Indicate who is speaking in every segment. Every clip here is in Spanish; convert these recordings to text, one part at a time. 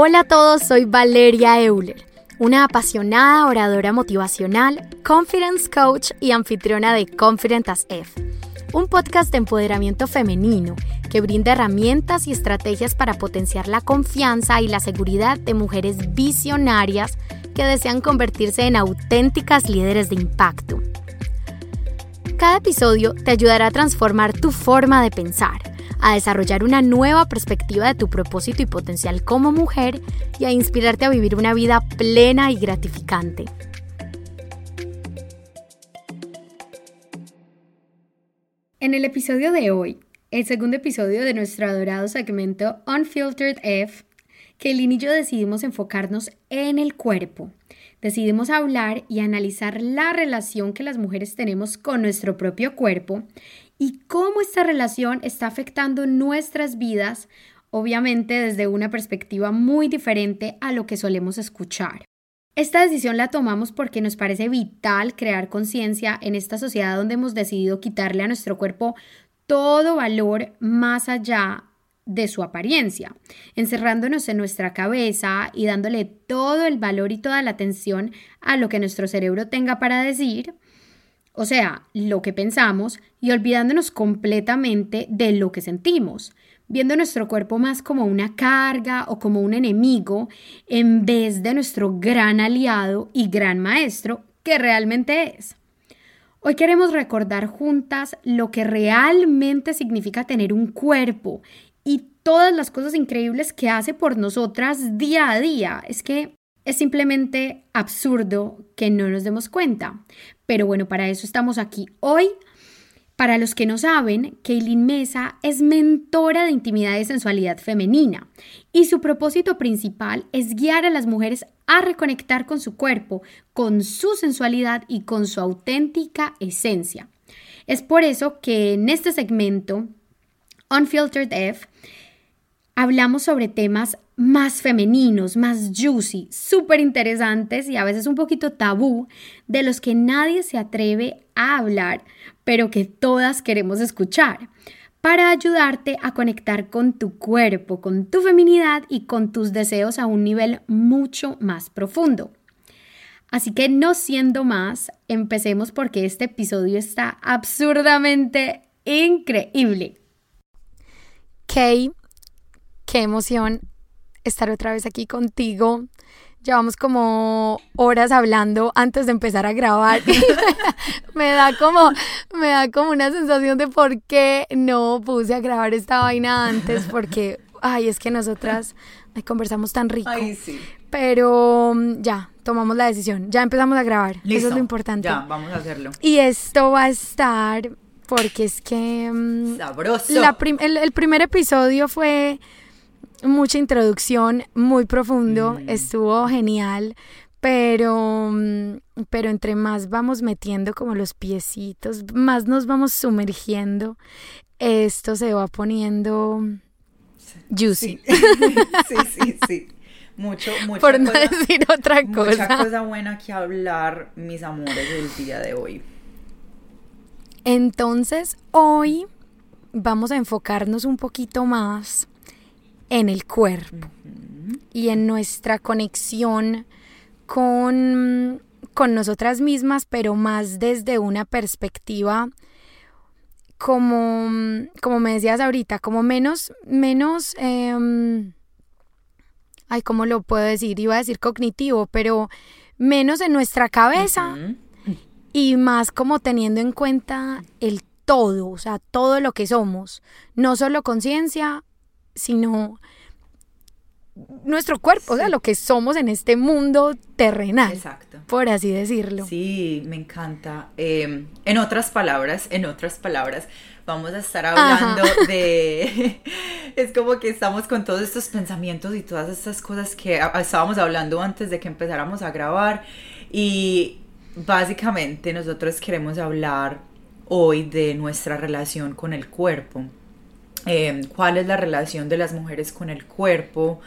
Speaker 1: Hola a todos, soy Valeria Euler, una apasionada oradora motivacional, confidence coach y anfitriona de Confident as F, un podcast de empoderamiento femenino que brinda herramientas y estrategias para potenciar la confianza y la seguridad de mujeres visionarias que desean convertirse en auténticas líderes de impacto. Cada episodio te ayudará a transformar tu forma de pensar, a desarrollar una nueva perspectiva de tu propósito y potencial como mujer y a inspirarte a vivir una vida plena y gratificante. En el episodio de hoy, el segundo episodio de nuestro adorado segmento Unfiltered F, Kaylin y yo decidimos enfocarnos en el cuerpo. Decidimos hablar y analizar la relación que las mujeres tenemos con nuestro propio cuerpo y cómo esta relación está afectando nuestras vidas, obviamente desde una perspectiva muy diferente a lo que solemos escuchar. Esta decisión la tomamos porque nos parece vital crear conciencia en esta sociedad donde hemos decidido quitarle a nuestro cuerpo todo valor más allá de su apariencia, encerrándonos en nuestra cabeza y dándole todo el valor y toda la atención a lo que nuestro cerebro tenga para decir, o sea, lo que pensamos, y olvidándonos completamente de lo que sentimos, viendo nuestro cuerpo más como una carga o como un enemigo, en vez de nuestro gran aliado y gran maestro que realmente es. Hoy queremos recordar juntas lo que realmente significa tener un cuerpo y todas las cosas increíbles que hace por nosotras día a día. Es que es simplemente absurdo que no nos demos cuenta. Pero bueno, para eso estamos aquí hoy. Para los que no saben, Kaylin Mesa es mentora de intimidad y sensualidad femenina y su propósito principal es guiar a las mujeres a reconectar con su cuerpo, con su sensualidad y con su auténtica esencia. Es por eso que en este segmento Unfiltered F, hablamos sobre temas más femeninos, más juicy, súper interesantes y a veces un poquito tabú, de los que nadie se atreve a hablar, pero que todas queremos escuchar, para ayudarte a conectar con tu cuerpo, con tu feminidad y con tus deseos a un nivel mucho más profundo. Así que no siendo más, empecemos porque este episodio está absurdamente increíble. Kay, qué emoción estar otra vez aquí contigo. Llevamos como horas hablando antes de empezar a grabar. me da como me da como una sensación de por qué no puse a grabar esta vaina antes porque ay, es que nosotras conversamos tan rico.
Speaker 2: Ay, sí.
Speaker 1: Pero mm, ya, tomamos la decisión. Ya empezamos a grabar. Eso es lo importante.
Speaker 2: Ya, vamos a hacerlo.
Speaker 1: Y esto va a estar porque es que...
Speaker 2: Mm, Sabroso.
Speaker 1: el, primer episodio fue mucha introducción, muy profundo, mm. estuvo genial, pero, mm, pero entre más vamos metiendo como los piecitos, más nos vamos sumergiendo, esto se va poniendo juicy.
Speaker 2: Sí, sí, sí. Mucho, mucho.
Speaker 1: Por no decir otra cosa.
Speaker 2: Mucha cosa buena que hablar, mis amores, del día de hoy.
Speaker 1: Entonces, hoy vamos a enfocarnos un poquito más en el cuerpo y en nuestra conexión con, con nosotras mismas, pero más desde una perspectiva como, como me decías ahorita, como menos, menos, eh, ay, ¿cómo lo puedo decir? Iba a decir cognitivo, pero menos en nuestra cabeza y más como teniendo en cuenta el todo, o sea, todo lo que somos, no solo conciencia, sino nuestro cuerpo, o sea, lo que somos en este mundo terrenal.
Speaker 2: Exacto.
Speaker 1: Por así decirlo.
Speaker 2: Sí, me encanta. Em, en otras palabras, en otras palabras, vamos a estar hablando de... es como que estamos con todos estos pensamientos y todas estas cosas que estábamos hablando antes de que empezáramos a grabar y Básicamente nosotros queremos hablar hoy de nuestra relación con el cuerpo. Em, ¿Cuál es la relación de las mujeres con el cuerpo?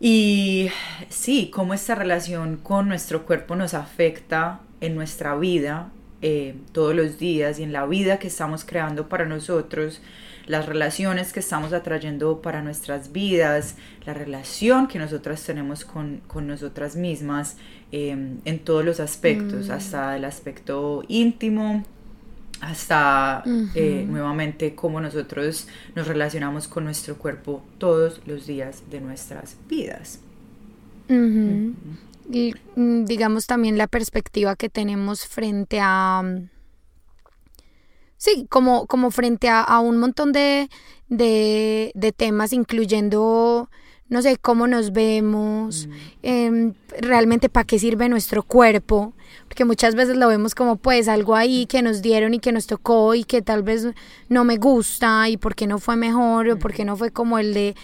Speaker 2: Y sí, cómo esta relación con nuestro cuerpo nos afecta en nuestra vida eh, todos los días y en la vida que estamos creando para nosotros, las relaciones que estamos atrayendo para nuestras vidas, la relación que nosotras tenemos con, nosotras mismas em, en todos los aspectos, mm. hasta el aspecto íntimo, hasta eh, nuevamente cómo nosotros nos relacionamos con nuestro cuerpo todos los días de nuestras vidas.
Speaker 1: Y mm, digamos también la perspectiva que tenemos frente a... Mm, sí, como, como frente a, un montón de, de, temas, incluyendo no sé, cómo nos vemos, mm. em, realmente para qué sirve nuestro cuerpo, porque muchas veces lo vemos como pues algo ahí que nos dieron y que nos tocó y que tal vez no me gusta y porque no fue mejor o porque no fue como el de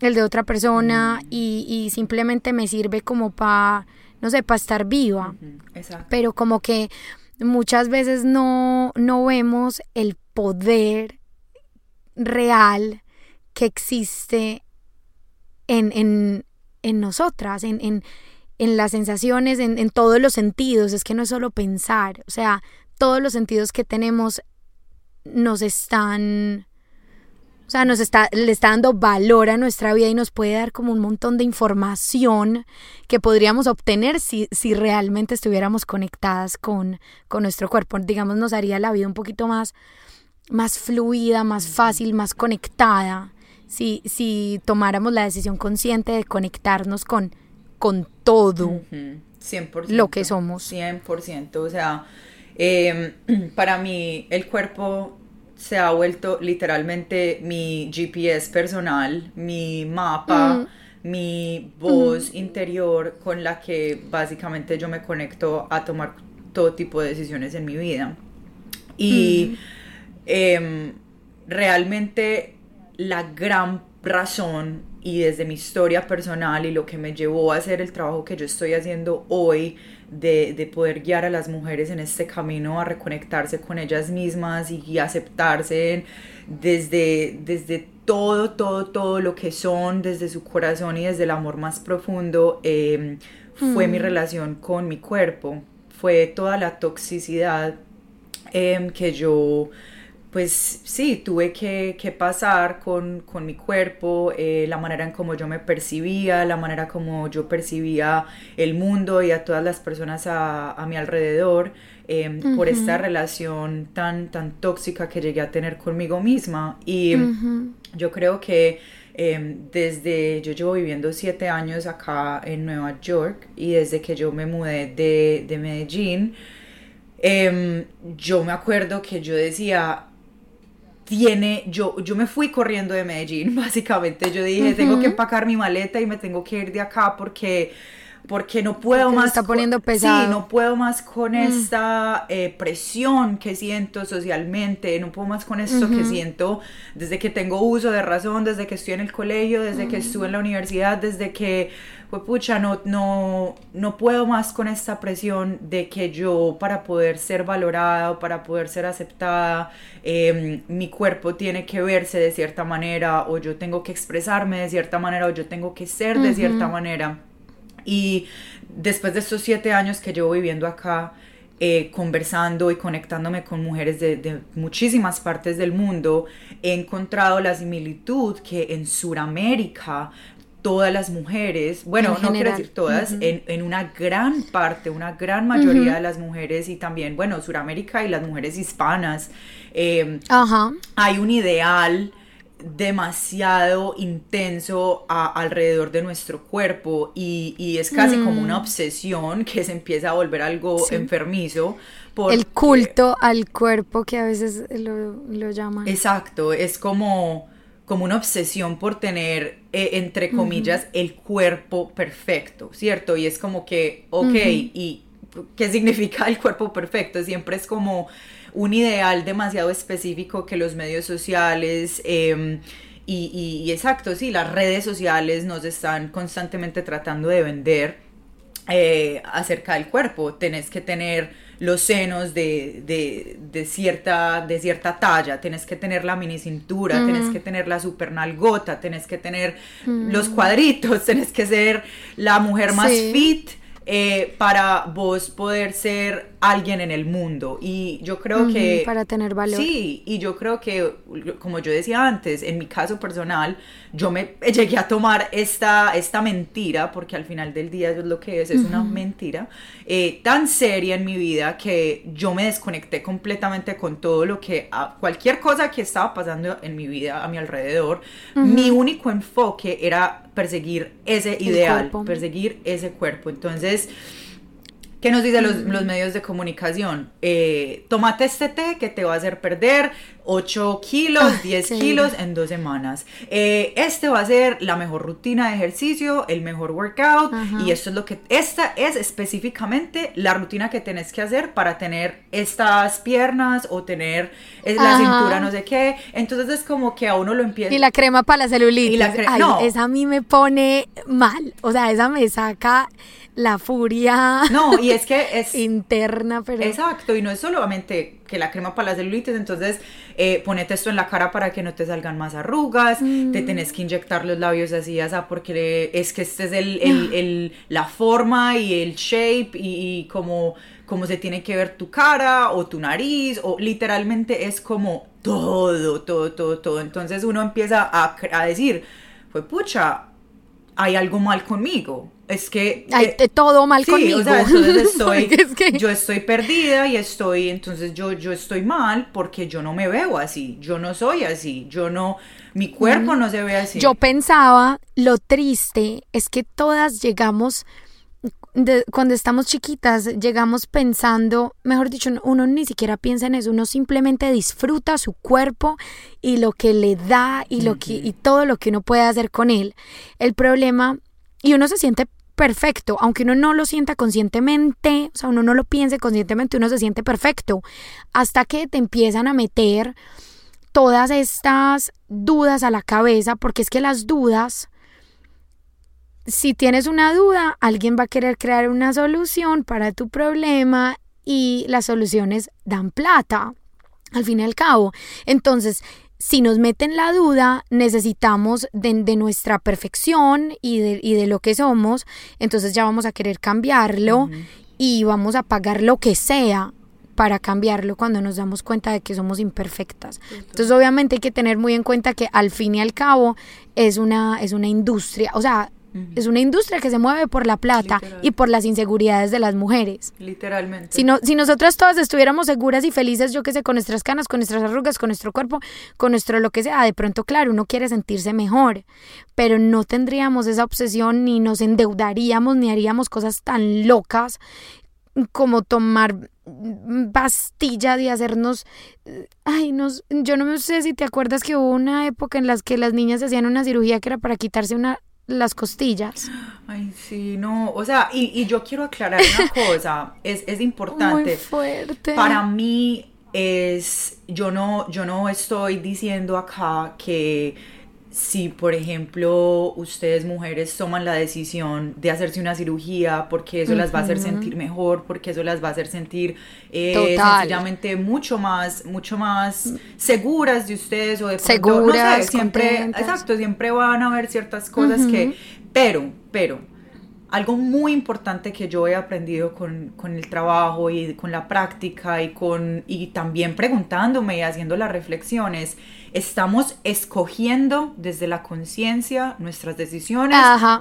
Speaker 1: el de otra persona mm. y, simplemente me sirve como para, no sé, para estar viva. Pero como que muchas veces no, no vemos el poder real que existe en, en, en nosotras, en, en, en, las sensaciones, en, en todos los sentidos. Es que no es solo pensar, o sea, todos los sentidos que tenemos nos están o sea, nos está, le está dando valor a nuestra vida y nos puede dar como un montón de información que podríamos obtener si, si realmente estuviéramos conectadas con, con nuestro cuerpo. Digamos, nos haría la vida un poquito más, más fluida, más fácil, más conectada. Si, si tomáramos la decisión consciente de conectarnos con, con todo 100%, lo que somos.
Speaker 2: 100%. O sea, em, para mí el cuerpo se ha vuelto literalmente mi GPS personal, mi mapa, mm. mi voz mm. interior con la que básicamente yo me conecto a tomar todo tipo de decisiones en mi vida. Y mm. em, realmente la gran razón y desde mi historia personal y lo que me llevó a hacer el trabajo que yo estoy haciendo hoy de, poder guiar a las mujeres en este camino a reconectarse con ellas mismas y, aceptarse desde, desde todo, todo, todo lo que son, desde su corazón y desde el amor más profundo, em, fue mi mm. relación con mi cuerpo, fue toda la toxicidad em, que yo pues sí, tuve que, pasar con, mi cuerpo, eh, la manera en cómo yo me percibía, la manera como yo percibía el mundo y a todas las personas a, mi alrededor, em, por esta relación tan, tan tóxica que llegué a tener conmigo misma. Y yo creo que em, desde, yo llevo viviendo siete años acá en Nueva York y desde que yo me mudé de, de Medellín, em, yo me acuerdo que yo decía, tiene, yo, yo me fui corriendo de Medellín, básicamente, yo dije, tengo que empacar mi maleta y me tengo que ir de acá porque porque no puedo más.
Speaker 1: está poniendo pesado.
Speaker 2: Sí, no puedo más con mm. esta eh, presión que siento socialmente, no puedo más con esto que siento desde que tengo uso de razón, desde que estoy en el colegio, desde que estuve en la universidad, desde que, pues pucha, no, no, no puedo más con esta presión de que yo para poder ser valorada o para poder ser aceptada, em, mi cuerpo tiene que verse de cierta manera o yo tengo que expresarme de cierta manera o yo tengo que ser de cierta manera. Y después de estos siete años que llevo viviendo acá, eh, conversando y conectándome con mujeres de, muchísimas partes del mundo, he encontrado la similitud que en Sudamérica todas las mujeres, bueno, no quiero decir todas, en, una gran parte, una gran mayoría de las mujeres y también, bueno, Sudamérica y las mujeres hispanas, eh, hay un ideal demasiado intenso alrededor de nuestro cuerpo y, es casi como una mm. obsesión que se empieza a volver algo enfermizo.
Speaker 1: El culto al cuerpo que a veces lo, lo, llaman.
Speaker 2: Exacto, es como, como una obsesión por tener, eh, entre comillas, el cuerpo perfecto, ¿cierto? Y es como que, ok, ¿y qué significa el cuerpo perfecto? Siempre es como un ideal demasiado específico que los medios sociales em, y, exacto, sí, las redes sociales nos están constantemente tratando de vender eh, acerca del cuerpo. Tenés que tener los senos de, cierta, de cierta talla, tenés que tener la mini cintura, tenés que tener la super nalgota, tenés que tener los cuadritos, tenés que ser la mujer más fit eh, para vos poder ser alguien en el mundo. Y yo creo que...
Speaker 1: Para tener valor.
Speaker 2: Sí, y yo creo que, como yo decía antes, en mi caso personal, yo me llegué a tomar esta, esta mentira, porque al final del día eso es lo que es, es una mentira, eh, tan seria en mi vida que yo me desconecté completamente con todo lo que, cualquier cosa que estaba pasando en mi vida, a mi alrededor, mi único enfoque era perseguir ese ideal, perseguir ese cuerpo. Entonces, ¿Qué nos dicen los, los, medios de comunicación? Eh, tómate este té que te va a hacer perder 8 kilos, 10 ah, kilos en dos semanas. Eh, este va a ser la mejor rutina de ejercicio, el mejor workout. Y esto es lo que, esta es específicamente la rutina que tenés que hacer para tener estas piernas o tener la cintura, no sé qué. Entonces es como que a uno lo empieza.
Speaker 1: Y la crema para la celulitis. Y la crema, esa a mí me pone mal. O sea, esa me saca la furia.
Speaker 2: No, y es que es
Speaker 1: interna, pero.
Speaker 2: Exacto, y no es solamente que la crema para la celulitis, entonces eh, ponete esto en la cara para que no te salgan más arrugas, te mm. tenés que inyectar los labios así, así, porque es que este es el, el, la forma y el shape y, como, como se tiene que ver tu cara o tu nariz, o literalmente es como todo, todo, todo, todo. Entonces uno empieza a, a decir, pues pucha, hay algo mal conmigo es que...
Speaker 1: Hay eh, todo mal conmigo.
Speaker 2: O sea, entonces estoy, yo estoy perdida y estoy, entonces yo, yo estoy mal porque yo no me veo así, yo no soy así, yo no, mi cuerpo no se ve así.
Speaker 1: Yo pensaba, lo triste es que todas llegamos, cuando estamos chiquitas, llegamos pensando, mejor dicho, uno ni siquiera piensa en eso, uno simplemente disfruta su cuerpo y lo que le da y, lo que, y todo lo que uno puede hacer con él. El problema y uno se siente perfecto, aunque uno no lo sienta conscientemente, o sea, uno no lo piense conscientemente, uno se siente perfecto, hasta que te empiezan a meter todas estas dudas a la cabeza, porque es que las dudas, si tienes una duda, alguien va a querer crear una solución para tu problema y las soluciones dan plata, al fin y al cabo. Entonces, si nos meten la duda, necesitamos de, nuestra perfección y de, y de, lo que somos, entonces ya vamos a querer cambiarlo y vamos a pagar lo que sea para cambiarlo cuando nos damos cuenta de que somos imperfectas. Entonces obviamente hay que tener muy en cuenta que al fin y al cabo es una, es una industria, o sea, es una industria que se mueve por la plata y por las inseguridades de las mujeres.
Speaker 2: Literalmente.
Speaker 1: Si, no, si nosotras todas estuviéramos seguras y felices, yo qué sé, con nuestras canas, con nuestras arrugas, con nuestro cuerpo, con nuestro lo que sea, de pronto, claro, uno quiere sentirse mejor, pero no tendríamos esa obsesión ni nos endeudaríamos ni haríamos cosas tan locas como tomar pastilla de hacernos ay nos yo no sé si te acuerdas que hubo una época en la que las niñas hacían una cirugía que era para quitarse una las costillas.
Speaker 2: Ay, sí, no, o sea, y, y yo quiero aclarar una cosa, es, es importante.
Speaker 1: Muy fuerte.
Speaker 2: Para mí es, yo no, yo no estoy diciendo acá que si, por ejemplo, ustedes mujeres toman la decisión de hacerse una cirugía porque eso las va a hacer sentir mejor, porque eso las va a hacer sentir eh, sencillamente mucho más, mucho más seguras de ustedes o de
Speaker 1: seguras,
Speaker 2: no sé, siempre, exacto, siempre van a haber ciertas cosas que, pero, pero, algo muy importante que yo he aprendido con, con, el trabajo y con la práctica y, con, y también preguntándome y haciendo las reflexiones, estamos escogiendo desde la conciencia nuestras decisiones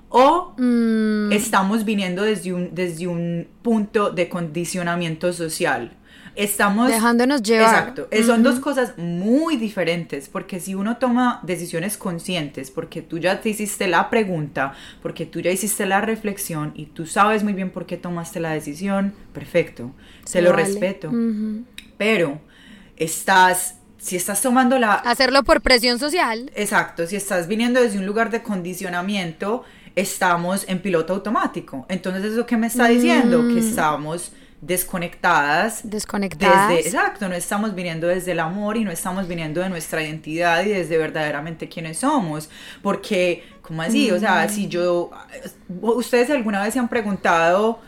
Speaker 2: o mm. estamos viniendo desde un, desde un punto de condicionamiento social estamos
Speaker 1: dejándonos llevar.
Speaker 2: Exacto. Son dos cosas muy diferentes, porque si uno toma decisiones conscientes, porque tú ya te hiciste la pregunta, porque tú ya hiciste la reflexión y tú sabes muy bien por qué tomaste la decisión, perfecto, se lo respeto. Pero estás si estás tomando la...
Speaker 1: Hacerlo por presión social.
Speaker 2: Exacto, si estás viniendo desde un lugar de condicionamiento, estamos en piloto automático. Entonces, ¿eso qué me está diciendo? Que mm. estamos desconectadas.
Speaker 1: Desconectadas.
Speaker 2: Desde, exacto, no estamos viniendo desde el amor y no estamos viniendo de nuestra identidad y desde verdaderamente quiénes somos. Porque, ¿cómo así? O sea, si yo, ustedes alguna vez se han preguntado,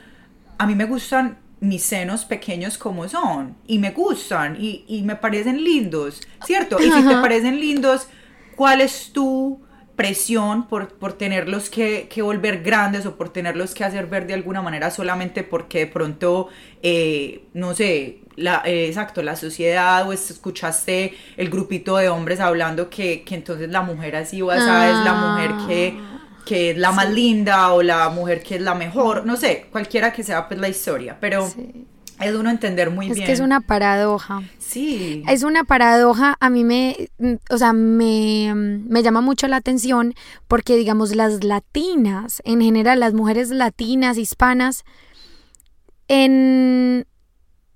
Speaker 2: a mí me gustan mis senos pequeños como son y me gustan y, y me parecen lindos, ¿cierto? Y si te parecen lindos, ¿cuál es tu presión por, por tenerlos que, que, volver grandes o por tenerlos que hacer ver de alguna manera solamente porque de pronto, eh, no sé, la, eh, exacto, la sociedad o escuchaste el grupito de hombres hablando que, que entonces la mujer así o esa es la mujer que, que es la más linda o la mujer que es la mejor, no sé, cualquiera que sea pues la historia, pero... Es uno entender muy bien.
Speaker 1: Es que es una paradoja.
Speaker 2: Sí.
Speaker 1: Es una paradoja. A mí me, o sea, me, me llama mucho la atención porque, digamos, las latinas, en general, las mujeres latinas, hispanas, en,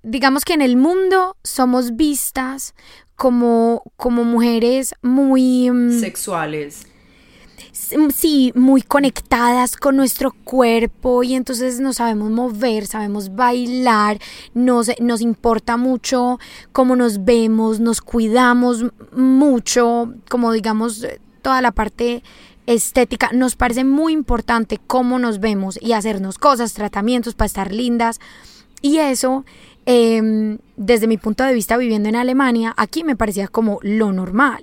Speaker 1: digamos que en el mundo somos vistas como, como mujeres muy...
Speaker 2: Mm, Sexuales
Speaker 1: sí, muy conectadas con nuestro cuerpo y entonces nos sabemos mover, sabemos bailar, nos, nos importa mucho cómo nos vemos, nos cuidamos mucho, como digamos, toda la parte estética, nos parece muy importante cómo nos vemos y hacernos cosas, tratamientos para estar lindas. Y eso, em, desde mi punto de vista viviendo en Alemania, aquí me parecía como lo normal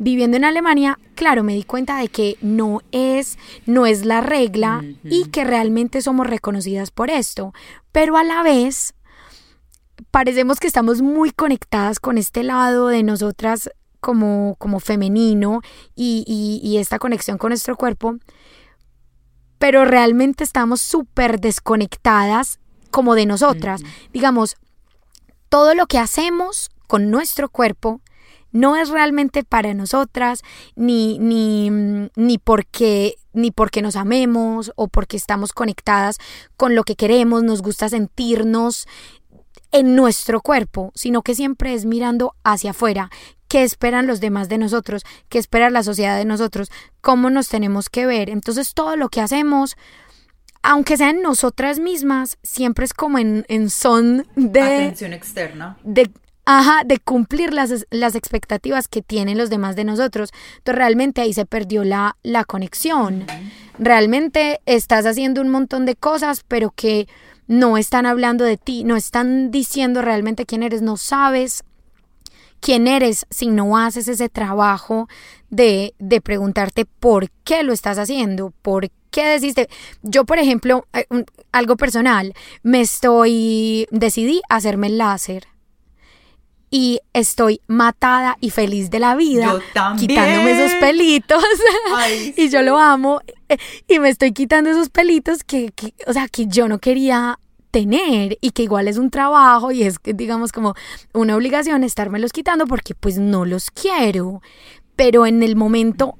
Speaker 1: viviendo en Alemania, claro, me di cuenta de que no es, no es la regla y que realmente somos reconocidas por esto. Pero a la vez, parecemos que estamos muy conectadas con este lado de nosotras como, como femenino y, y, esta conexión con nuestro cuerpo. Pero realmente estamos súper desconectadas como de nosotras. Digamos, todo lo que hacemos con nuestro cuerpo no es realmente para nosotras, ni, ni, ni, porque, ni porque nos amemos o porque estamos conectadas con lo que queremos, nos gusta sentirnos en nuestro cuerpo, sino que siempre es mirando hacia afuera, qué esperan los demás de nosotros, qué espera la sociedad de nosotros, cómo nos tenemos que ver. Entonces todo lo que hacemos, aunque sean nosotras mismas, siempre es como en, en son de...
Speaker 2: Atención externa.
Speaker 1: De, Ajá, de cumplir las, las, expectativas que tienen los demás de nosotros. Entonces realmente ahí se perdió la, la conexión. Realmente estás haciendo un montón de cosas, pero que no están hablando de ti, no están diciendo realmente quién eres, no sabes quién eres si no haces ese trabajo de, de preguntarte por qué lo estás haciendo, por qué deciste. Yo, por ejemplo, eh, algo personal, me estoy, decidí hacerme el láser y estoy matada y feliz de la vida quitándome esos pelitos. Y yo lo amo y me estoy quitando esos pelitos que, o sea que yo no quería tener y que igual es un trabajo y es digamos como una obligación estármelos quitando porque pues no los quiero. Pero en el momento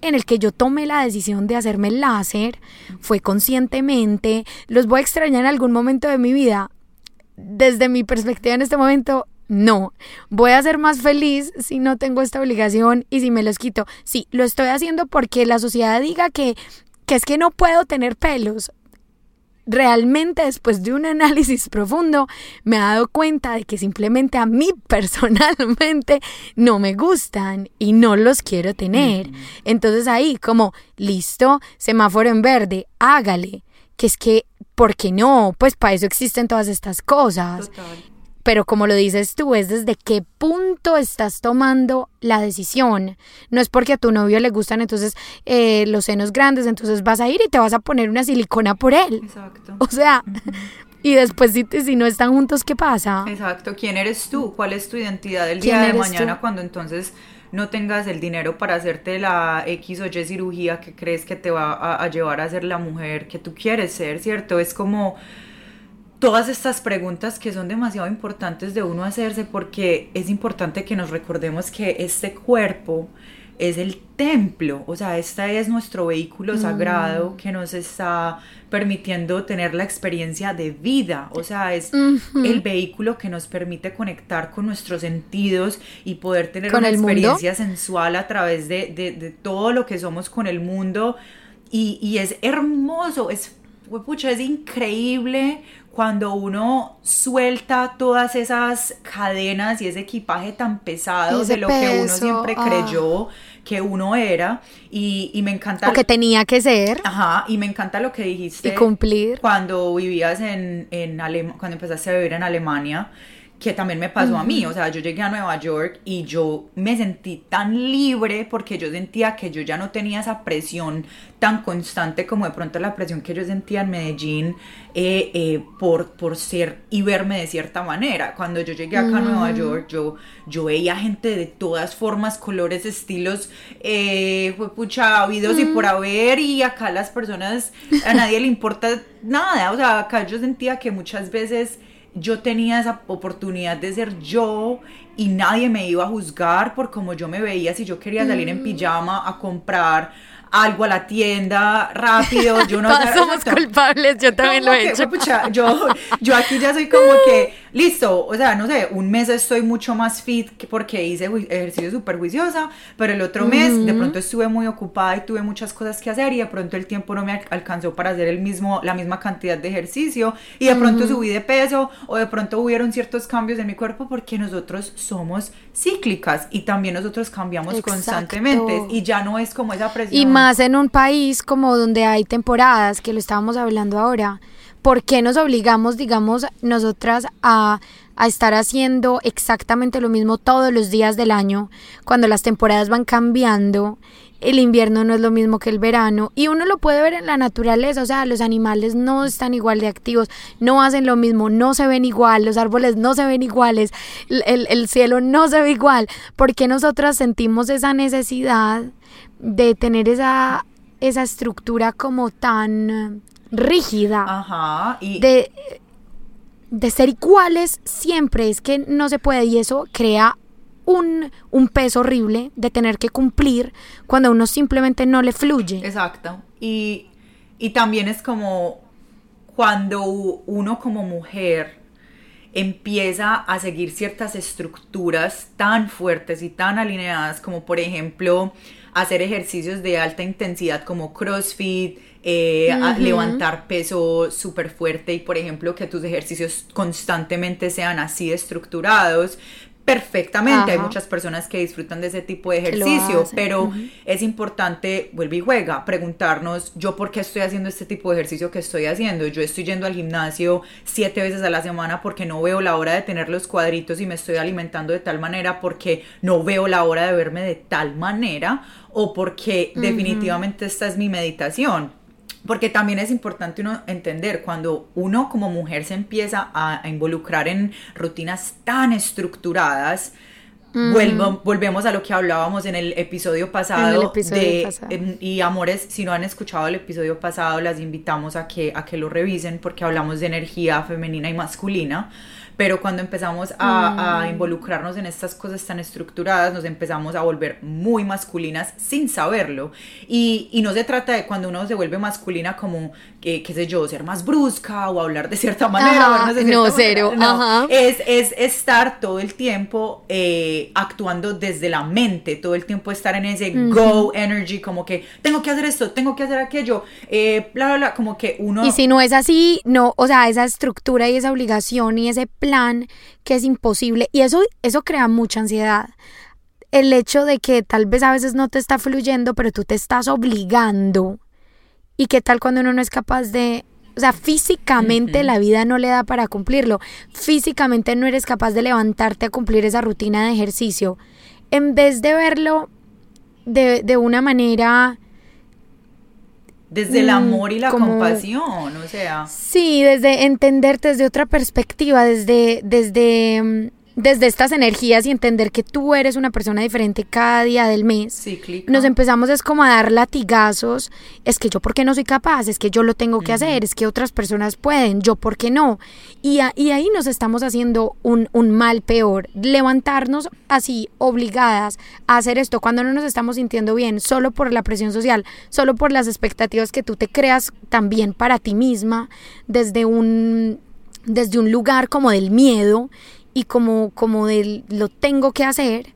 Speaker 1: en el que yo tomé la decisión de hacerme el láser fue conscientemente los voy a extrañar en algún momento de mi vida. Desde mi perspectiva en este momento no, voy a ser más feliz si no tengo esta obligación y si me los quito. Sí, lo estoy haciendo porque la sociedad diga que, que es que no puedo tener pelos. Realmente después de un análisis profundo me he dado cuenta de que simplemente a mí personalmente no me gustan y no los quiero tener. Entonces ahí como, listo, semáforo en verde, hágale. Que es que, ¿por qué no? Pues para eso existen todas estas cosas. Total pero como lo dices tú, es desde qué punto estás tomando la decisión. No es porque a tu novio le gustan entonces eh, los senos grandes, entonces vas a ir y te vas a poner una silicona por él. Exacto. O sea, y después si, si, no están juntos, ¿qué pasa?
Speaker 2: Exacto. ¿Quién eres tú? ¿Cuál es tu identidad el día de mañana cuando entonces no tengas el dinero para hacerte la X o Y cirugía que crees que te va a, a llevar a ser la mujer que tú quieres ser, ¿cierto? Es como todas estas preguntas que son demasiado importantes de uno hacerse porque es importante que nos recordemos que este cuerpo es el templo, o sea, este es nuestro vehículo sagrado mm. que nos está permitiendo tener la experiencia de vida, o sea, es el vehículo que nos permite conectar con nuestros sentidos y poder tener una experiencia sensual a través de, de, todo lo que somos con el mundo. Y, y es hermoso, es, pucha, es increíble cuando uno suelta todas esas cadenas y ese equipaje tan pesado de lo que uno siempre ah. creyó que uno era y, me encanta...
Speaker 1: Lo que tenía que ser.
Speaker 2: Ajá, y me encanta lo que dijiste.
Speaker 1: Y cumplir.
Speaker 2: Cuando vivías en, en cuando empezaste a vivir en Alemania, que también me pasó a mí, o sea, yo llegué a Nueva York y yo me sentí tan libre porque yo sentía que yo ya no tenía esa presión tan constante como de pronto la presión que yo sentía en Medellín eh, eh, por, por ser y verme de cierta manera. Cuando yo llegué acá a Nueva York, yo, yo veía gente de todas formas, colores, estilos, eh, fue pucha, habidos y por haber, y acá las personas, a nadie le importa nada, o sea, acá yo sentía que muchas veces yo tenía esa oportunidad de ser yo y nadie me iba a juzgar por cómo yo me veía si yo quería salir en mm. pijama a comprar algo a la tienda rápido. Yo no
Speaker 1: Todas somos culpables, yo también lo he hecho.
Speaker 2: yo, yo aquí ya soy como que, listo, o sea, no sé, un mes estoy mucho más fit porque hice ejercicio súper juiciosa, pero el otro mes de pronto estuve muy ocupada y tuve muchas cosas que hacer y de pronto el tiempo no me alcanzó para hacer el mismo, la misma cantidad de ejercicio y de pronto subí de peso o de pronto hubieron ciertos cambios en mi cuerpo porque nosotros somos cíclicas y también nosotros cambiamos constantemente y ya no es como esa presión.
Speaker 1: más en un país como donde hay temporadas, que lo estábamos hablando ahora, ¿por qué nos obligamos, digamos, nosotras a, estar haciendo exactamente lo mismo todos los días del año, cuando las temporadas van cambiando? el invierno no es lo mismo que el verano y uno lo puede ver en la naturaleza, o sea, los animales no están igual de activos, no hacen lo mismo, no se ven igual, los árboles no se ven iguales, el, el cielo no se ve igual, porque nosotras sentimos esa necesidad de tener esa, esa estructura como tan rígida.
Speaker 2: Ajá.
Speaker 1: Y... De, de ser iguales siempre, es que no se puede y eso crea un, un, peso horrible de tener que cumplir cuando uno simplemente no le fluye.
Speaker 2: Exacto. Y, y también es como cuando uno como mujer empieza a seguir ciertas estructuras tan fuertes y tan alineadas como por ejemplo hacer ejercicios de alta intensidad como CrossFit, eh, levantar peso súper fuerte y por ejemplo que tus ejercicios constantemente sean así estructurados, perfectamente. Hay muchas personas que disfrutan de ese tipo de ejercicio, pero es importante, vuelve y juega, preguntarnos yo por qué estoy haciendo este tipo de ejercicio que estoy haciendo. Yo estoy yendo al gimnasio siete veces a la semana porque no veo la hora de tener los cuadritos y me estoy alimentando de tal manera porque no veo la hora de verme de tal manera o porque definitivamente esta es mi meditación porque también es importante uno entender cuando uno como mujer se empieza a, involucrar en rutinas tan estructuradas, volvemos a lo que hablábamos en el episodio pasado de em, y amores si no han escuchado el episodio pasado las invitamos a que a que lo revisen porque hablamos de energía femenina y masculina pero cuando empezamos a, mm. involucrarnos en estas cosas tan estructuradas, nos empezamos a volver muy masculinas sin saberlo. Y, y no se trata de cuando uno se vuelve masculina como, qué sé yo, ser más brusca o hablar de cierta manera.
Speaker 1: no, cero.
Speaker 2: Es, es estar todo el tiempo eh, actuando desde la mente, todo el tiempo estar en ese go energy, como que tengo que hacer esto, tengo que hacer aquello, eh, bla, bla, bla, como que uno...
Speaker 1: Y si no es así, no, o sea, esa estructura y esa obligación y ese plan que es imposible y eso, eso crea mucha ansiedad. El hecho de que tal vez a veces no te está fluyendo, pero tú te estás obligando. ¿Y qué tal cuando uno no es capaz de o sea, físicamente la vida no le da para cumplirlo. Físicamente no eres capaz de levantarte a cumplir esa rutina de ejercicio. En vez de verlo de, de una manera
Speaker 2: desde el mm, amor y la compasión, o sea.
Speaker 1: Sí, desde entenderte desde otra perspectiva, desde, desde mm, desde estas energías y entender que tú eres una persona diferente cada día del mes, nos empezamos es como a dar latigazos, es que yo por qué no soy capaz, es que yo lo tengo que hacer, es que otras personas pueden, yo por qué no. Y, y ahí nos estamos haciendo un, un, mal peor, levantarnos así obligadas a hacer esto cuando no nos estamos sintiendo bien, solo por la presión social, solo por las expectativas que tú te creas también para ti misma, desde un desde un lugar como del miedo y como, como de lo tengo que hacer,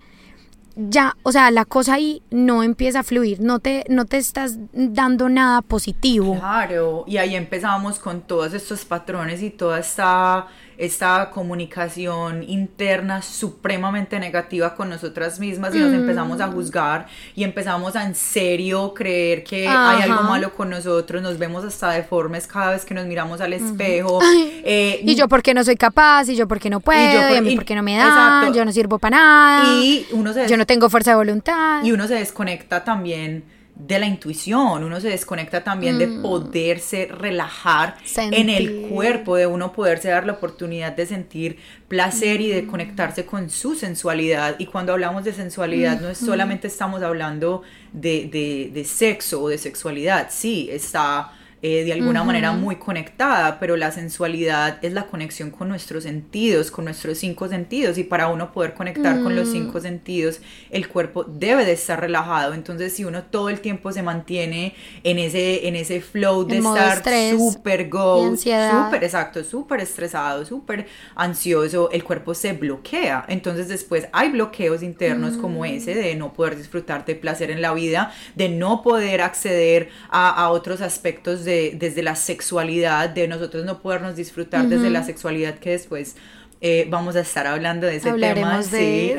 Speaker 1: ya, o sea, la cosa ahí no empieza a fluir, no te, no te estás dando nada positivo.
Speaker 2: Claro, y ahí empezamos con todos estos patrones y toda esta esta comunicación interna supremamente negativa con nosotras mismas y nos empezamos a mm. juzgar y empezamos a en serio creer que hay algo malo con nosotros, nos vemos hasta deformes cada vez que nos miramos al espejo.
Speaker 1: Eh, y yo porque no soy capaz, y yo porque no puedo, y, yo a mí porque no me da, yo no sirvo para nada, y uno yo no tengo fuerza de voluntad.
Speaker 2: Y uno se desconecta también de la intuición, uno se desconecta también de mm. poderse relajar en el cuerpo, de uno poderse dar la oportunidad de sentir placer y de conectarse con su sensualidad. Y cuando hablamos de sensualidad, no es solamente estamos hablando de, de, de sexo o de sexualidad, sí, está eh, de alguna manera muy conectada, pero la sensualidad es la conexión con nuestros sentidos, con nuestros cinco sentidos y para uno poder conectar con los cinco mm. sentidos, el cuerpo debe de estar relajado, entonces si uno todo el tiempo se mantiene en ese, en ese flow de estar súper go, súper, exacto, súper estresado, súper ansioso, el cuerpo se bloquea, entonces después hay bloqueos internos como ese de no poder disfrutar de placer en la vida, de no poder acceder a, a otros aspectos desde la sexualidad, de nosotros no podernos disfrutar desde la sexualidad que después eh, vamos a estar hablando de ese tema, sí.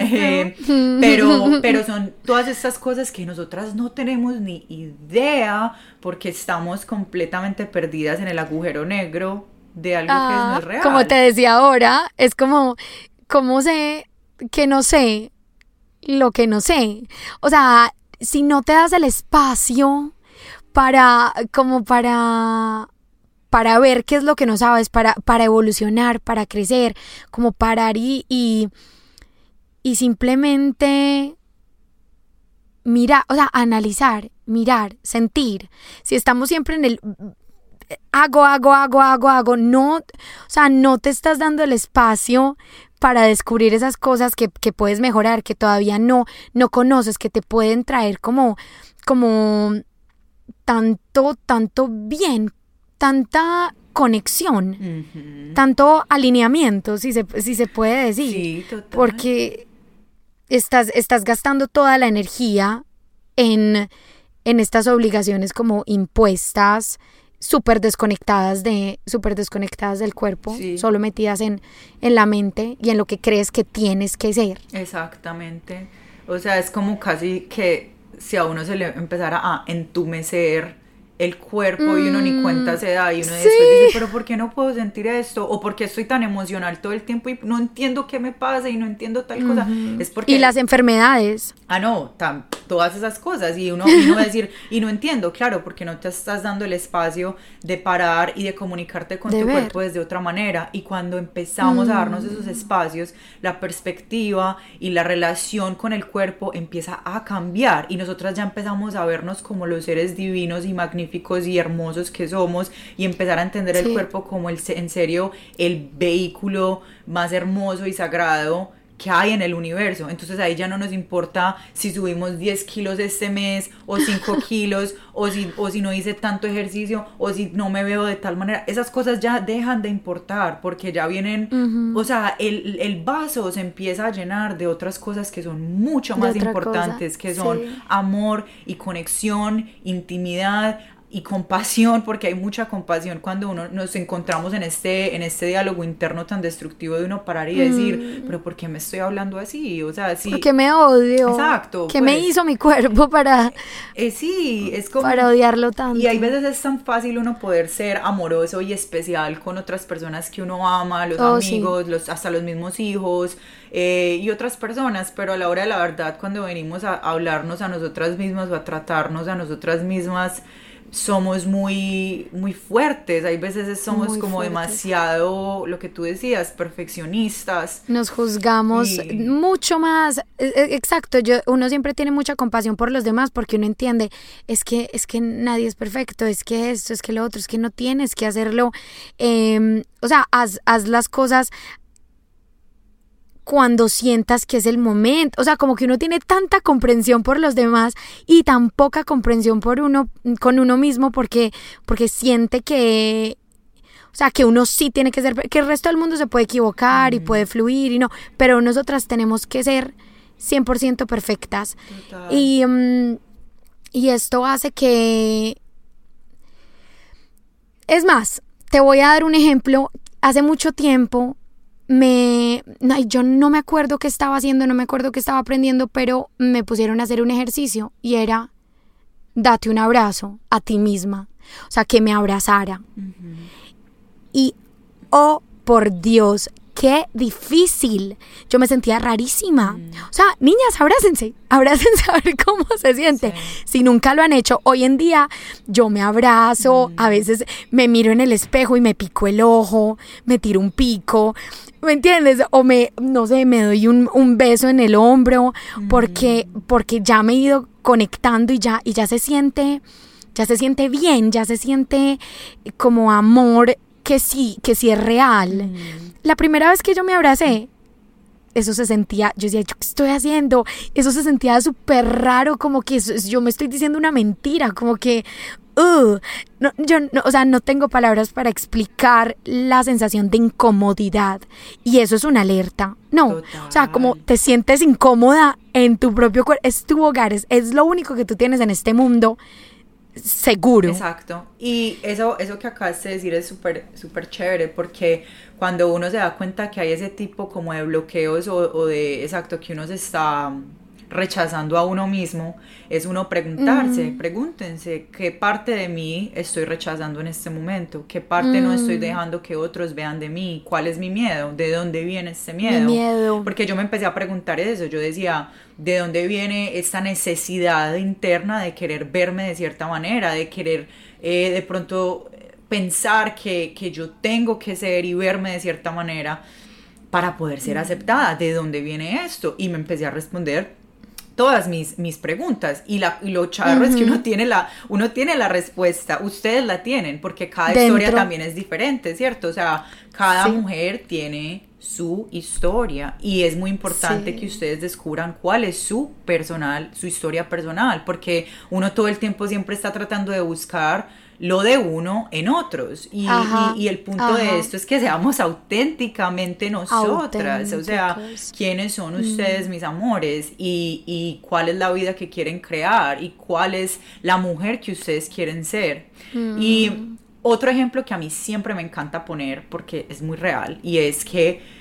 Speaker 2: pero, pero son todas estas cosas que nosotras no tenemos ni idea porque estamos completamente perdidas en el agujero negro de algo que no es ah, real.
Speaker 1: Como te decía ahora, es como, ¿cómo sé que no sé lo que no sé? O sea, si no te das el espacio para, como para, para ver qué es lo que no sabes, para, para evolucionar, para crecer, como parar y, y, simplemente mirar, o sea, analizar, mirar, sentir. Si estamos siempre en el hago, hago, hago, hago, hago, no, o sea, no te estás dando el espacio para descubrir esas cosas que, que puedes mejorar, que todavía no, no conoces, que te pueden traer como, como tanto, tanto bien, tanta conexión, tanto alineamiento, si se, si se puede decir. Sí, Porque estás, estás gastando toda la energía en, en estas obligaciones como impuestas, súper desconectadas de, súper desconectadas del cuerpo, solo metidas en, en la mente y en lo que crees que tienes que ser.
Speaker 2: Exactamente. O sea, es como casi que si a uno se le empezara a entumecer el cuerpo y uno ni cuenta se da y uno después dice, pero ¿por qué no puedo sentir esto? O ¿por qué estoy tan emocional todo el tiempo y no entiendo qué me pasa y no entiendo tal cosa? Es porque...
Speaker 1: Y las enfermedades.
Speaker 2: Ah, no, todas esas cosas y uno, y va a decir, y no entiendo, claro, porque no te estás dando el espacio de parar y de comunicarte con tu cuerpo desde otra manera. Y cuando empezamos a darnos esos mm. espacios, la perspectiva y la relación con el cuerpo empieza a cambiar y nosotras ya empezamos a vernos como los seres divinos y magníficos y hermosos que somos y empezar a entender el cuerpo como el, en serio el vehículo más hermoso y sagrado que hay en el universo. Entonces ahí ya no nos importa si subimos 10 kilos este mes o 5 kilos o si, o si no hice tanto ejercicio o si no me veo de tal manera. Esas cosas ya dejan de importar porque ya vienen, o sea, el, el, vaso se empieza a llenar de otras cosas que son mucho más importantes, que son amor y conexión, intimidad, y compasión, porque hay mucha compasión cuando uno nos encontramos en este, en este diálogo interno tan destructivo de uno parar y decir, mm. pero ¿por qué me estoy hablando así? O sea, sí.
Speaker 1: Porque me odio. Exacto. ¿Qué me pues. hizo mi cuerpo para...
Speaker 2: Eh, sí, es como...
Speaker 1: Para odiarlo tanto.
Speaker 2: Y hay veces es tan fácil uno poder ser amoroso y especial con otras personas que uno ama, los oh, amigos, los, hasta los mismos hijos eh, y otras personas, pero a la hora de la verdad, cuando venimos a hablarnos a nosotras mismas o a tratarnos a nosotras mismas, somos muy, muy fuertes, hay veces somos como demasiado, lo que tú decías, perfeccionistas.
Speaker 1: Nos juzgamos mucho más, e, e, exacto, yo, uno siempre tiene mucha compasión por los demás porque uno entiende, es que, es que nadie es perfecto, es que esto, es que lo otro, es que no tienes que hacerlo, em, o sea, haz, haz las cosas cuando sientas que es el momento. O sea, como que uno tiene tanta comprensión por los demás y tan poca comprensión por uno, con uno mismo porque, porque siente que, o sea, que uno sí tiene que ser, que el resto del mundo se puede equivocar y puede fluir y no, pero nosotras tenemos que ser 100% perfectas. Y, mm, y esto hace que... Es más, te voy a dar un ejemplo. Hace mucho tiempo me, yo no me acuerdo qué estaba haciendo, no me acuerdo qué estaba aprendiendo, pero me pusieron a hacer un ejercicio y era date un abrazo a ti misma, o sea, que me abrazara. Y, oh, por Dios, qué difícil. Yo me sentía rarísima. Mm. O sea, niñas, abrácense, abrácense a ver cómo se siente. Si nunca lo han hecho, hoy en día yo me abrazo, a mm. veces me miro en el espejo y me pico el ojo, me tiro un pico. ¿Me entiendes? O me, no sé, me doy un, beso en el hombro porque, mm. porque ya me he ido conectando y ya, y ya se siente, ya se siente bien, ya se siente como amor que sí, que sí es real. La primera vez que yo me abracé, eso se sentía, yo decía, ¿yo qué estoy haciendo? Eso se sentía súper raro, como que yo me estoy diciendo una mentira, como que, uh, no, yo, no, o sea, no tengo palabras para explicar la sensación de incomodidad. Y eso es una alerta. No, o sea, como te sientes incómoda en tu propio cuerpo, es tu hogar, es, es lo único que tú tienes en este mundo seguro.
Speaker 2: Exacto. Y eso, eso que acabas de decir es súper súper chévere porque cuando uno se da cuenta que hay ese tipo como de bloqueos o, o de, exacto, que uno se está rechazando a uno mismo, es uno preguntarse, pregúntense qué parte de mí estoy rechazando en este momento, qué parte no estoy mm. dejando que otros vean de mí, cuál es mi miedo, de dónde viene este miedo.
Speaker 1: miedo.
Speaker 2: Porque yo me empecé a preguntar eso, yo decía, ¿de dónde viene esta necesidad interna de querer verme de cierta manera, de querer eh, de pronto pensar que, que yo tengo que ser y verme de cierta manera? para poder ser aceptada. ¿De dónde viene esto? Y me empecé a responder todas mis, mis preguntas y, la, y lo charro es que uno tiene, la, uno tiene la respuesta, ustedes la tienen, porque cada historia también es diferente, ¿cierto? O sea, cada mujer tiene su historia y es muy importante que ustedes descubran cuál es su personal, su historia personal, porque uno todo el tiempo siempre está tratando de buscar lo de uno en otros. Y, y, el punto de esto es que seamos auténticamente nosotras. O sea, quiénes son mm. ustedes, mis amores, y, y, cuál es la vida que quieren crear y cuál es la mujer que ustedes quieren ser. Y mm. otro ejemplo que a mí siempre me encanta poner porque es muy real y es que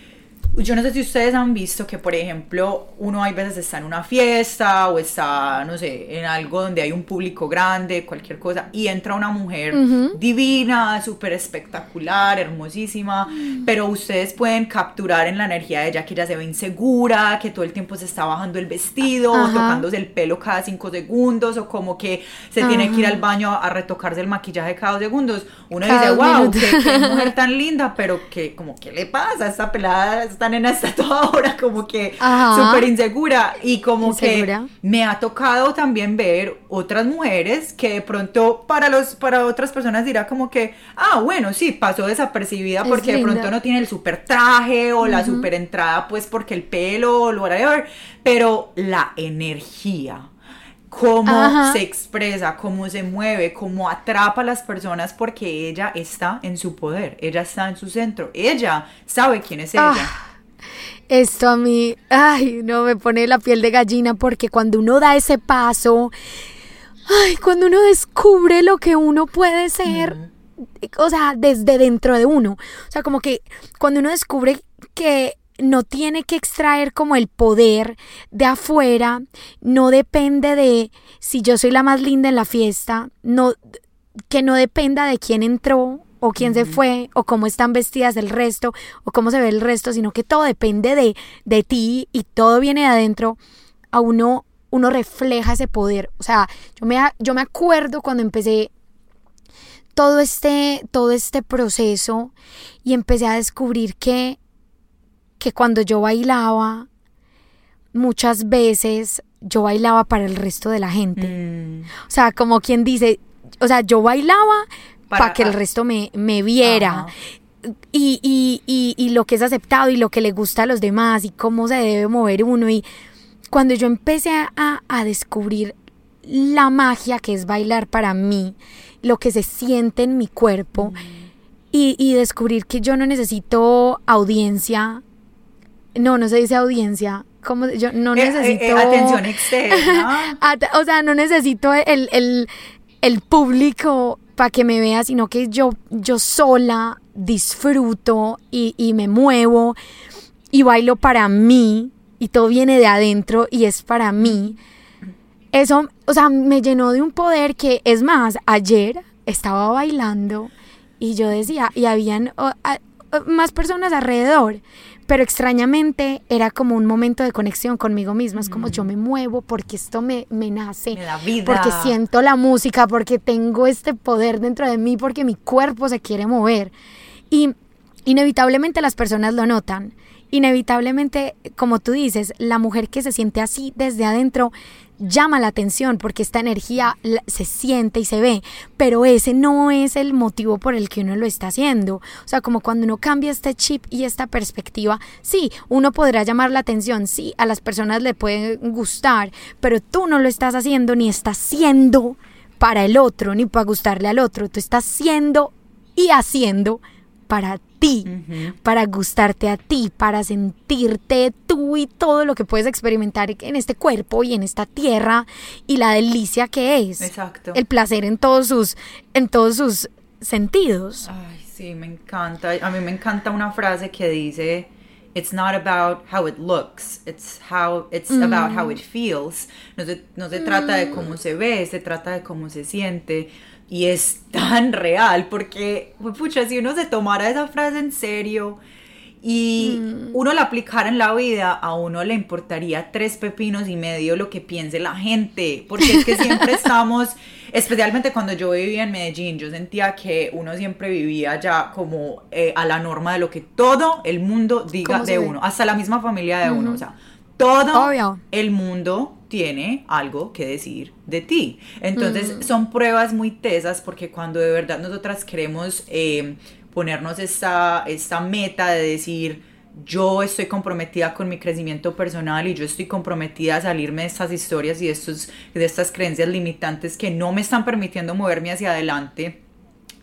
Speaker 2: yo no sé si ustedes han visto que, por ejemplo, uno hay veces está en una fiesta o está, no sé, en algo donde hay un público grande, cualquier cosa, y entra una mujer divina, súper espectacular, hermosísima, pero ustedes pueden capturar en la energía de ella que ella se ve insegura, que todo el tiempo se está bajando el vestido, tocándose el pelo cada cinco segundos, o como que se tiene que ir al baño a, retocarse el maquillaje cada dos segundos. Uno dice, wow, qué, mujer tan linda, pero que, como, ¿qué le pasa a esta pelada? Esta nena está toda hora como que súper insegura y como que me ha tocado también ver otras mujeres que de pronto para los para otras personas dirá como que ah bueno sí pasó desapercibida porque de pronto no tiene el super traje o la super entrada pues porque el pelo o lo whatever pero la energía cómo se expresa, cómo se mueve, cómo atrapa a las personas porque ella está en su poder, ella está en su centro, ella sabe quién es ella.
Speaker 1: Esto a mí, ay, no me pone la piel de gallina porque cuando uno da ese paso, ay, cuando uno descubre lo que uno puede ser, o sea, desde dentro de uno, o sea, como que cuando uno descubre que no tiene que extraer como el poder de afuera, no depende de si yo soy la más linda en la fiesta, no que no dependa de quién entró o quién se fue, o cómo están vestidas el resto, o cómo se ve el resto, sino que todo depende de, de ti y todo viene de adentro, a uno, uno refleja ese poder. O sea, yo me, yo me acuerdo cuando empecé todo este, todo este proceso y empecé a descubrir que, que cuando yo bailaba, muchas veces yo bailaba para el resto de la gente. Mm. O sea, como quien dice, o sea, yo bailaba para, que el resto me, me viera. Y, y, y, lo que es aceptado y lo que le gusta a los demás y cómo se debe mover uno. Y cuando yo empecé a, a descubrir la magia que es bailar para mí, lo que se siente en mi cuerpo y, y, descubrir que yo no necesito audiencia, no, no se dice audiencia, como yo no eh, eh, necesito...
Speaker 2: atención externa.
Speaker 1: o sea, no necesito el, el, el público para que me vea, sino que yo, yo sola disfruto y, y me muevo y bailo para mí y todo viene de adentro y es para mí, eso, o sea, me llenó de un poder que, es más, ayer estaba bailando y yo decía, y habían más personas alrededor, pero extrañamente era como un momento de conexión conmigo misma, es como yo me muevo porque esto me, me nace,
Speaker 2: Me da vida.
Speaker 1: porque siento la música, porque tengo este poder dentro de mí, porque mi cuerpo se quiere mover. Y inevitablemente las personas lo notan. Inevitablemente, como tú dices, la mujer que se siente así desde adentro llama la atención porque esta energía se siente y se ve, pero ese no es el motivo por el que uno lo está haciendo. O sea, como cuando uno cambia este chip y esta perspectiva, sí, uno podrá llamar la atención, sí, a las personas le puede gustar, pero tú no lo estás haciendo ni estás siendo para el otro, ni para gustarle al otro, tú estás siendo y haciendo para ti, para gustarte a ti, para sentirte tú y todo lo que puedes experimentar en este cuerpo y en esta tierra y la delicia que es.
Speaker 2: Exacto.
Speaker 1: El placer en todos sus en todos sus sentidos.
Speaker 2: Ay, sí, me encanta. A mí me encanta una frase que dice, It's not about how it looks, it's how it's about how it feels. No se, no se trata de cómo se ve, se trata de cómo se siente. Y es tan real porque, pucha, si uno se tomara esa frase en serio y uno la aplicara en la vida, a uno le importaría tres pepinos y medio lo que piense la gente, porque es que siempre estamos, especialmente cuando yo vivía en Medellín, yo sentía que uno siempre vivía ya como eh, a la norma de lo que todo el mundo diga
Speaker 1: ¿Cómo se
Speaker 2: de
Speaker 1: ve?
Speaker 2: uno, hasta la misma familia de uno, o sea, todo
Speaker 1: Obvio.
Speaker 2: el mundo tiene algo que decir de ti. Entonces son pruebas muy tesas porque cuando de verdad nosotras queremos eh, ponernos esta, esta meta de decir yo estoy comprometida con mi crecimiento personal y yo estoy comprometida a salirme de estas historias y de, estos, de estas creencias limitantes que no me están permitiendo moverme hacia adelante.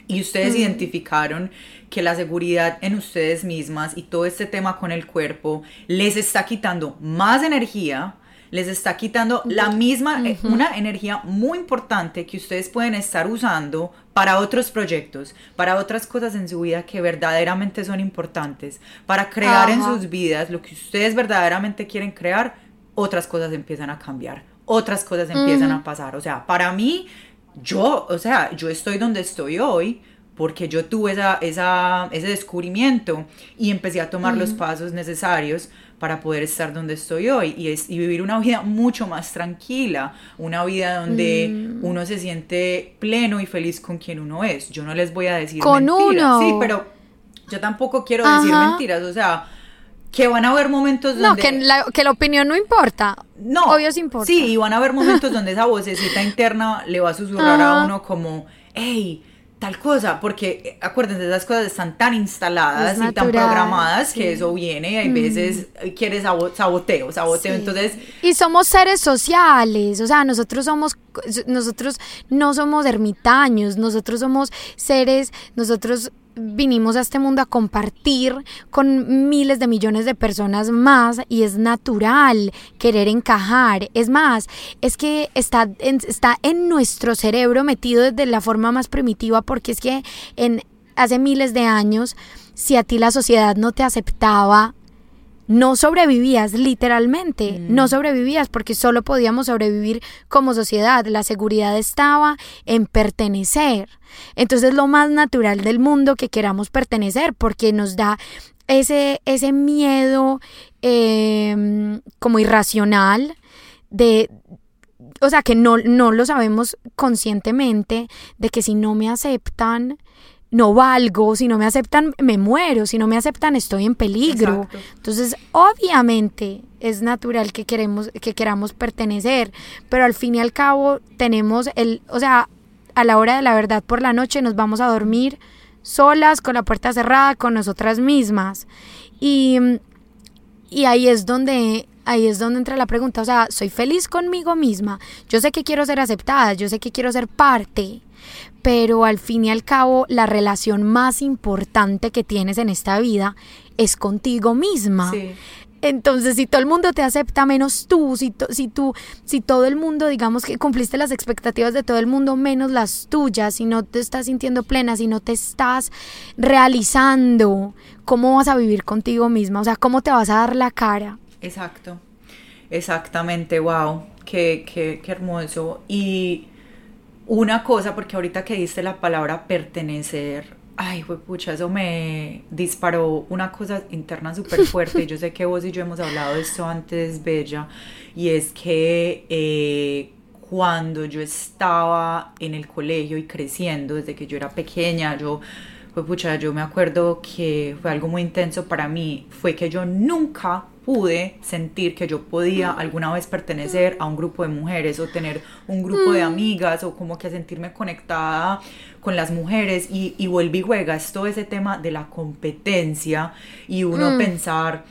Speaker 2: Y ustedes identificaron que la seguridad en ustedes mismas y todo este tema con el cuerpo les está quitando más energía, les está quitando la misma, eh, una energía muy importante que ustedes pueden estar usando para otros proyectos, para otras cosas en su vida que verdaderamente son importantes, para crear en sus vidas lo que ustedes verdaderamente quieren crear, otras cosas empiezan a cambiar, otras cosas empiezan a pasar. O sea, para mí, yo, o sea, yo estoy donde estoy hoy porque yo tuve esa, esa, ese descubrimiento y empecé a tomar los pasos necesarios para poder estar donde estoy hoy y, es, y vivir una vida mucho más tranquila, una vida donde uno se siente pleno y feliz con quien uno es. Yo no les voy a decir
Speaker 1: Con
Speaker 2: mentiras,
Speaker 1: uno.
Speaker 2: sí, pero yo tampoco quiero decir mentiras, o sea, que van a haber momentos
Speaker 1: No,
Speaker 2: donde...
Speaker 1: que la, que la opinión no importa.
Speaker 2: No,
Speaker 1: Obvio sí importa.
Speaker 2: Sí, y van a haber momentos donde esa vocecita interna le va a susurrar a uno como, hey, tal cosa, porque eh, acuérdense, esas cosas están tan instaladas
Speaker 1: Es
Speaker 2: y tan programadas
Speaker 1: sí.
Speaker 2: que eso viene y hay veces eh, quiere sabo- saboteo, saboteo,
Speaker 1: Sí.
Speaker 2: entonces...
Speaker 1: Y somos seres sociales, o sea, nosotros somos, nosotros no somos ermitaños, nosotros somos seres, nosotros vinimos a este mundo a compartir con miles de millones de personas más y es natural querer encajar. Es más, es que está en, está en nuestro cerebro metido desde la forma más primitiva porque es que en hace miles de años, si a ti la sociedad no te aceptaba, no sobrevivías literalmente, no sobrevivías porque solo podíamos sobrevivir como sociedad, la seguridad estaba en pertenecer. Entonces lo más natural del mundo que queramos pertenecer porque nos da ese, ese miedo eh, como irracional de, o sea, que no, no lo sabemos conscientemente, de que si no me aceptan, no valgo, si no me aceptan, me muero, si no me aceptan, estoy en peligro.
Speaker 2: Exacto.
Speaker 1: Entonces, obviamente es natural que queremos que queramos pertenecer, pero al fin y al cabo tenemos el, o sea, a la hora de la verdad por la noche nos vamos a dormir solas con la puerta cerrada con nosotras mismas. Y y ahí es donde ahí es donde entra la pregunta, o sea, soy feliz conmigo misma. Yo sé que quiero ser aceptada, yo sé que quiero ser parte, pero al fin y al cabo la relación más importante que tienes en esta vida es contigo misma.
Speaker 2: Sí.
Speaker 1: Entonces, si todo el mundo te acepta menos tú, si, si tú, si todo el mundo, digamos que cumpliste las expectativas de todo el mundo menos las tuyas, si no te estás sintiendo plena, si no te estás realizando, ¿cómo vas a vivir contigo misma? O sea, ¿cómo te vas a dar la cara?
Speaker 2: Exacto, exactamente, wow, qué, qué, qué hermoso. Y una cosa, porque ahorita que diste la palabra pertenecer, ay, pucha, eso me disparó una cosa interna súper fuerte. Yo sé que vos y yo hemos hablado de esto antes, Bella, y es que eh, cuando yo estaba en el colegio y creciendo, desde que yo era pequeña, yo, pues pucha, yo me acuerdo que fue algo muy intenso para mí, fue que yo nunca pude sentir que yo podía alguna vez pertenecer a un grupo de mujeres o tener un grupo de amigas o como que sentirme conectada con las mujeres. Y, y vuelve y juega es todo ese tema de la competencia y uno mm. pensar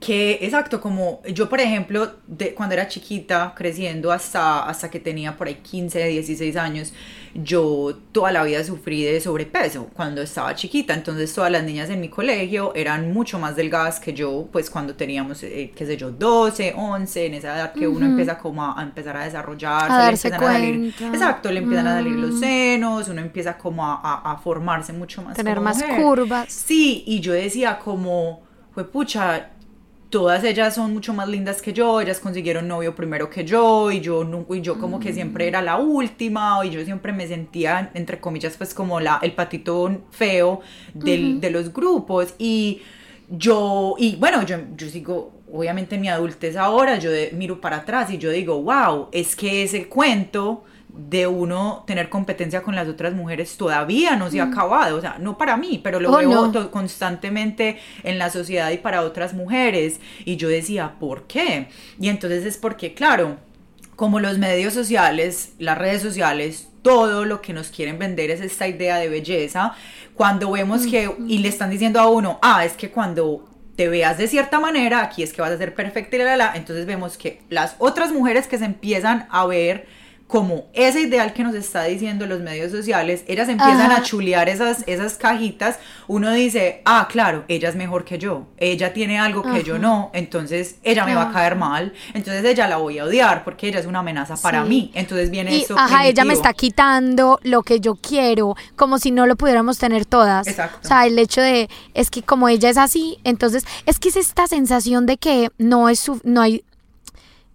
Speaker 2: que, exacto, como yo, por ejemplo, de, cuando era chiquita, creciendo hasta, hasta que tenía por ahí 15, 16 años, yo toda la vida sufrí de sobrepeso cuando estaba chiquita. Entonces, todas las niñas en mi colegio eran mucho más delgadas que yo, pues cuando teníamos, eh, qué sé yo, 12, 11, en esa edad que uno empieza como a, empezar a desarrollarse,
Speaker 1: a darse cuenta.
Speaker 2: exacto, le empiezan a salir los mm. senos, uno empieza como a, a, formarse mucho más.
Speaker 1: Tener más curvas.
Speaker 2: Sí, y yo decía como, fue pucha todas ellas son mucho más lindas que yo, ellas consiguieron novio primero que yo y yo y yo como que siempre era la última y yo siempre me sentía entre comillas pues como la el patito feo del, de los grupos y yo y bueno yo, yo sigo obviamente en mi adultez ahora yo miro para atrás y yo digo wow es que ese cuento de uno tener competencia con las otras mujeres todavía no se ha acabado, o sea, no para mí, pero lo oh, veo constantemente en la sociedad y para otras mujeres. Y yo decía, ¿por qué? Y entonces es porque, claro, como los medios sociales, las redes sociales, todo lo que nos quieren vender es esta idea de belleza, cuando vemos que, y le están diciendo a uno, ah, es que cuando te veas de cierta manera, aquí es que vas a ser perfecta y la, la, la, entonces vemos que las otras mujeres que se empiezan a ver como ese ideal que nos está diciendo los medios sociales, ellas empiezan a chulear esas, esas cajitas, uno dice, ah, claro, ella es mejor que yo, ella tiene algo que yo no, entonces ella me va a caer mal, entonces ella la voy a odiar porque ella es una amenaza para mí, entonces viene
Speaker 1: y, Ajá, ella me está quitando lo que yo quiero, como si no lo pudiéramos tener todas. Exacto. O sea, el hecho de, es que como ella es así, entonces, es que es esta sensación de que no es, no hay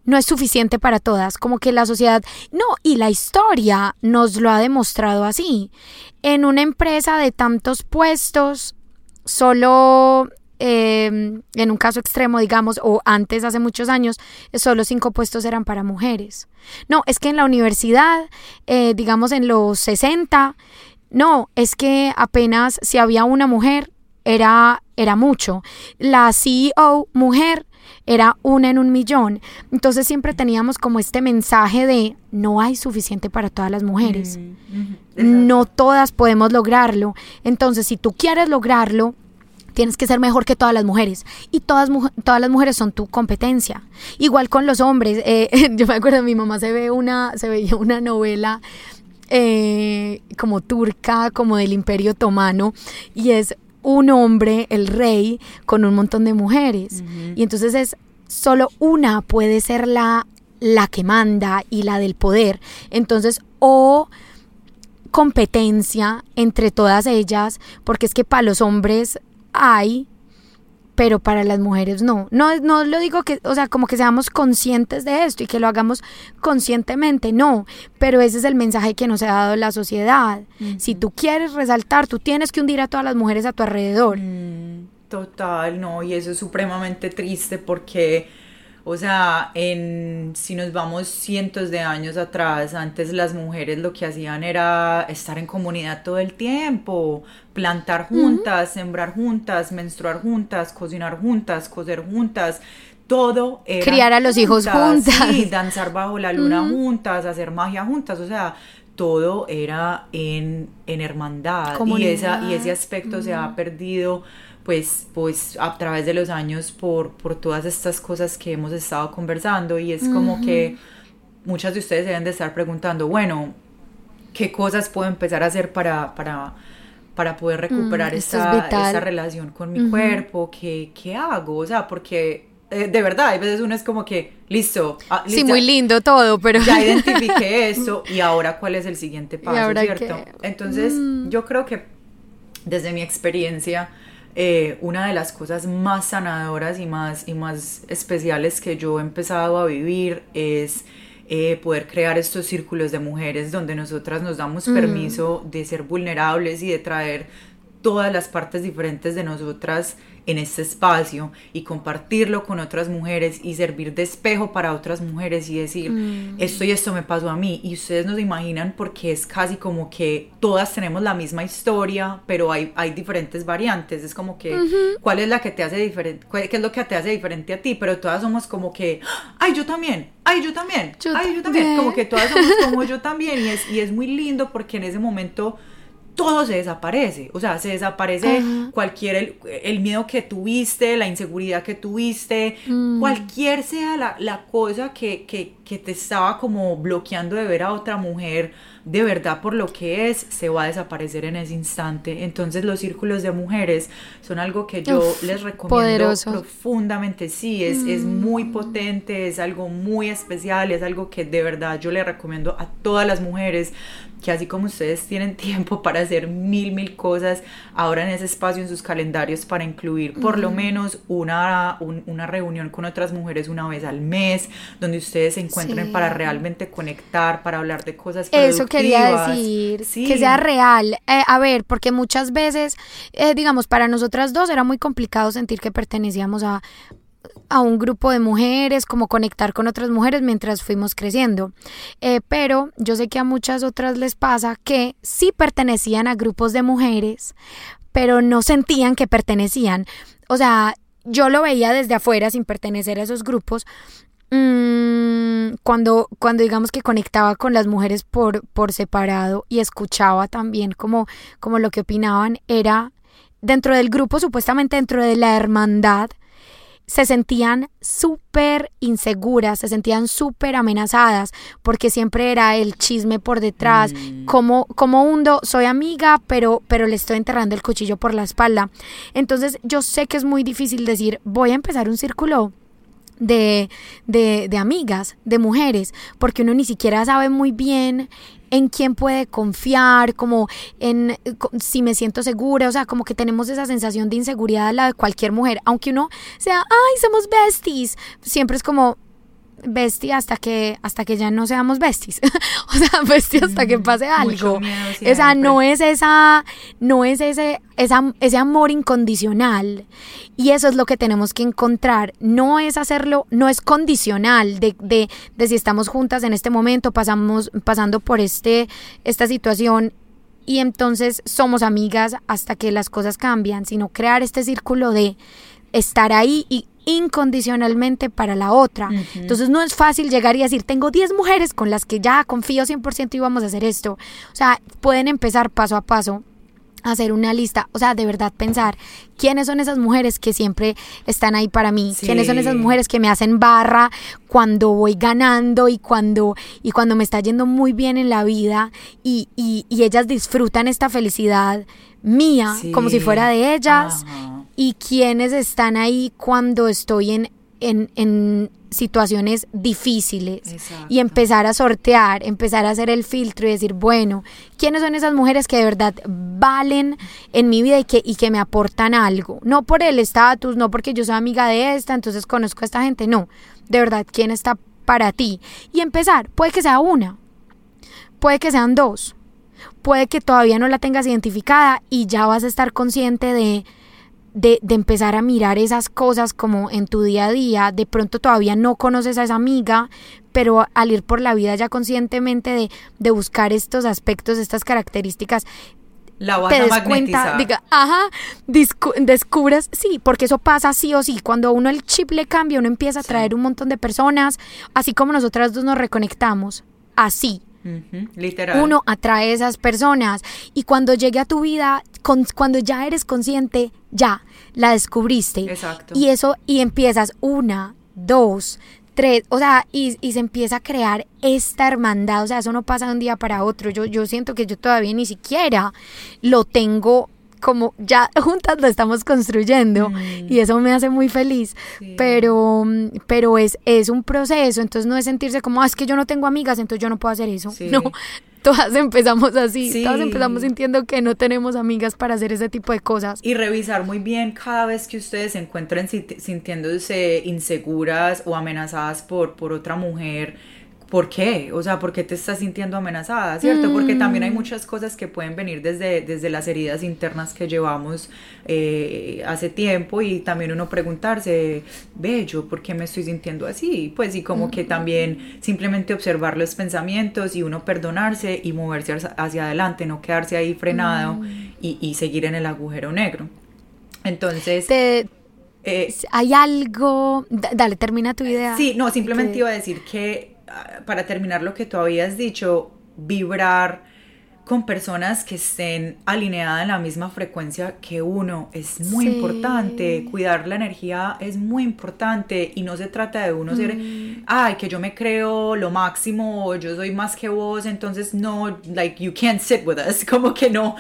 Speaker 1: no es suficiente para todas, como que la sociedad, no, y la historia nos lo ha demostrado así. En una empresa de tantos puestos, solo em, en un caso extremo, digamos, o antes, hace muchos años, solo cinco puestos eran para mujeres. No, es que en la universidad, eh, digamos en los 60, no, es que apenas si había una mujer, era, era mucho. La CEO mujer era una en un millón. Entonces siempre teníamos como este mensaje de no hay suficiente para todas las mujeres. Mm, no todas podemos lograrlo. Entonces si tú quieres lograrlo, tienes que ser mejor que todas las mujeres. Y todas, todas las mujeres son tu competencia. Igual con los hombres. Eh, yo me acuerdo, mi mamá se ve una, se veía una novela eh, como turca, como del Imperio Otomano, y es un hombre, el rey, con un montón de mujeres. Y entonces es solo una puede ser la, la que manda y la del poder. Entonces, o competencia entre todas ellas, porque es que para los hombres hay pero para las mujeres no. No, no lo digo que, o sea, como que seamos conscientes de esto y que lo hagamos conscientemente, no, pero ese es el mensaje que nos ha dado la sociedad. Si tú quieres resaltar, tú tienes que hundir a todas las mujeres a tu alrededor. Mm,
Speaker 2: total, no, y eso es supremamente triste porque o sea, en, si nos vamos cientos de años atrás, antes las mujeres lo que hacían era estar en comunidad todo el tiempo, plantar juntas, sembrar juntas, menstruar juntas, cocinar juntas, coser juntas, todo era
Speaker 1: criar a los hijos juntas,
Speaker 2: sí, danzar bajo la luna juntas, hacer magia juntas, o sea, todo era en, en hermandad y, esa, y ese aspecto se ha perdido pues, pues a través de los años por, por todas estas cosas que hemos estado conversando y es como que muchas de ustedes deben de estar preguntando, bueno, ¿qué cosas puedo empezar a hacer para, para, para poder recuperar
Speaker 1: Mm, esto es
Speaker 2: esa,
Speaker 1: vital.
Speaker 2: esa relación con mi cuerpo, ¿qué, ¿qué hago? O sea, porque eh, de verdad, hay veces uno es como que, listo, ah,
Speaker 1: Sí, muy lindo todo, pero...
Speaker 2: ya identifiqué eso y ahora cuál es el siguiente paso, ¿cierto? Entonces,
Speaker 1: Mm.
Speaker 2: yo creo que desde mi experiencia, eh, una de las cosas más sanadoras y más, y más especiales que yo he empezado a vivir es eh, poder crear estos círculos de mujeres donde nosotras nos damos permiso de ser vulnerables y de traer todas las partes diferentes de nosotras en este espacio y compartirlo con otras mujeres y servir de espejo para otras mujeres y decir, esto y esto me pasó a mí y ustedes no se imaginan porque es casi como que todas tenemos la misma historia, pero hay, hay diferentes variantes, es como que cuál es la que te hace diferente, qué es lo que te hace diferente a ti, pero todas somos como que, ay, yo también, ay, yo también,
Speaker 1: Yo
Speaker 2: ay, yo también,
Speaker 1: también.
Speaker 2: como que todas somos como yo también y es, y es muy lindo porque en ese momento todo se desaparece, o sea, se desaparece
Speaker 1: Ajá.
Speaker 2: cualquier, el, el miedo que tuviste, la inseguridad que tuviste,
Speaker 1: Mm.
Speaker 2: cualquier sea la, la cosa que, que, que te estaba como bloqueando de ver a otra mujer de verdad por lo que es, se va a desaparecer en ese instante. Entonces los círculos de mujeres son algo que yo
Speaker 1: Uf,
Speaker 2: les recomiendo
Speaker 1: poderoso.
Speaker 2: profundamente, sí, es, es
Speaker 1: Mm.
Speaker 2: muy potente, es algo muy especial, es algo que de verdad yo le recomiendo a todas las mujeres que así como ustedes tienen tiempo para hacer mil, mil cosas, ahora en ese espacio en sus calendarios para incluir por lo menos una, un- una reunión con otras mujeres una vez al mes, donde ustedes se encuentren
Speaker 1: Sí.
Speaker 2: para realmente conectar, para hablar de cosas
Speaker 1: Eso quería decir,
Speaker 2: Sí.
Speaker 1: que sea real. Eh, a ver, porque muchas veces, eh, digamos, para nosotras dos era muy complicado sentir que pertenecíamos a, a un grupo de mujeres, como conectar con otras mujeres mientras fuimos creciendo. Eh, pero yo sé que a muchas otras les pasa que sí pertenecían a grupos de mujeres, pero no sentían que pertenecían. O sea, yo lo veía desde afuera sin pertenecer a esos grupos. Mm, cuando, cuando digamos que conectaba con las mujeres por, por separado y escuchaba también como, como lo que opinaban, era dentro del grupo, supuestamente dentro de la hermandad, se sentían súper inseguras, se sentían súper amenazadas, porque siempre era el chisme por detrás,
Speaker 2: Mm.
Speaker 1: como, como hundo, soy amiga, pero, pero le estoy enterrando el cuchillo por la espalda. Entonces yo sé que es muy difícil decir, voy a empezar un círculo de, de, de amigas, de mujeres, porque uno ni siquiera sabe muy bien en quién puede confiar, como en si me siento segura, o sea, como que tenemos esa sensación de inseguridad la de cualquier mujer, aunque uno sea, ay, somos besties, siempre es como bestie hasta que hasta que ya no seamos besties, o sea, bestie hasta que pase
Speaker 2: Mucho
Speaker 1: algo. O sea, no es esa, no es ese, esa, ese amor incondicional. Y eso es lo que tenemos que encontrar. No es hacerlo, no es condicional de, de, de si estamos juntas en este momento, pasamos, pasando por este, esta situación. Y entonces somos amigas hasta que las cosas cambian, sino crear este círculo de estar ahí y incondicionalmente para la otra. Entonces no es fácil llegar y decir, tengo 10 mujeres con las que ya confío 100% y vamos a hacer esto. O sea, pueden empezar paso a paso a hacer una lista, o sea, de verdad pensar quiénes son esas mujeres que siempre están ahí para mí,
Speaker 2: Sí.
Speaker 1: quiénes son esas mujeres que me hacen barra cuando voy ganando y cuando y cuando me está yendo muy bien en la vida y, y, y ellas disfrutan esta felicidad mía
Speaker 2: Sí.
Speaker 1: como si fuera de ellas
Speaker 2: Ajá.
Speaker 1: Y quiénes están ahí cuando estoy en, en, en situaciones difíciles
Speaker 2: Exacto.
Speaker 1: y empezar a sortear, empezar a hacer el filtro y decir, bueno, ¿quiénes son esas mujeres que de verdad valen en mi vida y que, y que me aportan algo? No por el estatus, no porque yo soy amiga de esta, entonces conozco a esta gente, no, de verdad, ¿quién está para ti? Y empezar, puede que sea una, puede que sean dos, puede que todavía no la tengas identificada y ya vas a estar consciente de, de, de empezar a mirar esas cosas como en tu día a día. De pronto todavía no conoces a esa amiga, pero al ir por la vida ya conscientemente de, de buscar estos aspectos, estas características,
Speaker 2: La vas
Speaker 1: te
Speaker 2: a
Speaker 1: des cuenta, diga, ajá, descubres, sí, porque eso pasa sí o sí. Cuando a uno el chip le cambia, uno empieza a
Speaker 2: Sí.
Speaker 1: traer un montón de personas, así como nosotras dos nos reconectamos, así.
Speaker 2: Literal.
Speaker 1: Uno atrae esas personas y cuando llegue a tu vida, con- cuando ya eres consciente, ya la descubriste.
Speaker 2: Exacto.
Speaker 1: Y eso, y empiezas una, dos, tres, o sea, y, y, se empieza a crear esta hermandad, o sea, eso no pasa de un día para otro, yo, yo siento que yo todavía ni siquiera lo tengo como ya juntas lo estamos construyendo mm. y eso me hace muy feliz, pero, pero es, es un proceso, entonces no es sentirse como, ah, es que yo no tengo amigas, entonces yo no puedo hacer eso, no, todas empezamos así, todas empezamos sintiendo que no tenemos amigas para hacer ese tipo de cosas.
Speaker 2: Y revisar muy bien cada vez que ustedes se encuentren sintiéndose inseguras o amenazadas por, por otra mujer ¿por qué? O sea, ¿por qué te estás sintiendo amenazada? ¿Cierto? Porque también hay mm. muchas cosas que pueden venir desde, desde las heridas internas que llevamos eh, hace tiempo y también uno preguntarse, bello, ¿por qué me estoy sintiendo así? Pues y como que también simplemente observar los pensamientos y uno perdonarse y moverse hacia adelante, no quedarse ahí frenado mm. y, seguir en el agujero negro. Entonces...
Speaker 1: Eh, ¿Hay algo? dale, termina tu idea.
Speaker 2: Sí, no, simplemente iba a decir que para terminar lo que tú habías dicho, vibrar con personas que estén alineadas en la misma frecuencia que uno es muy importante. Cuidar la energía es muy importante y no se trata de uno ser, mm. ay, que yo me creo lo máximo o yo soy más que vos, entonces no, like, you can't sit with us. Como que no,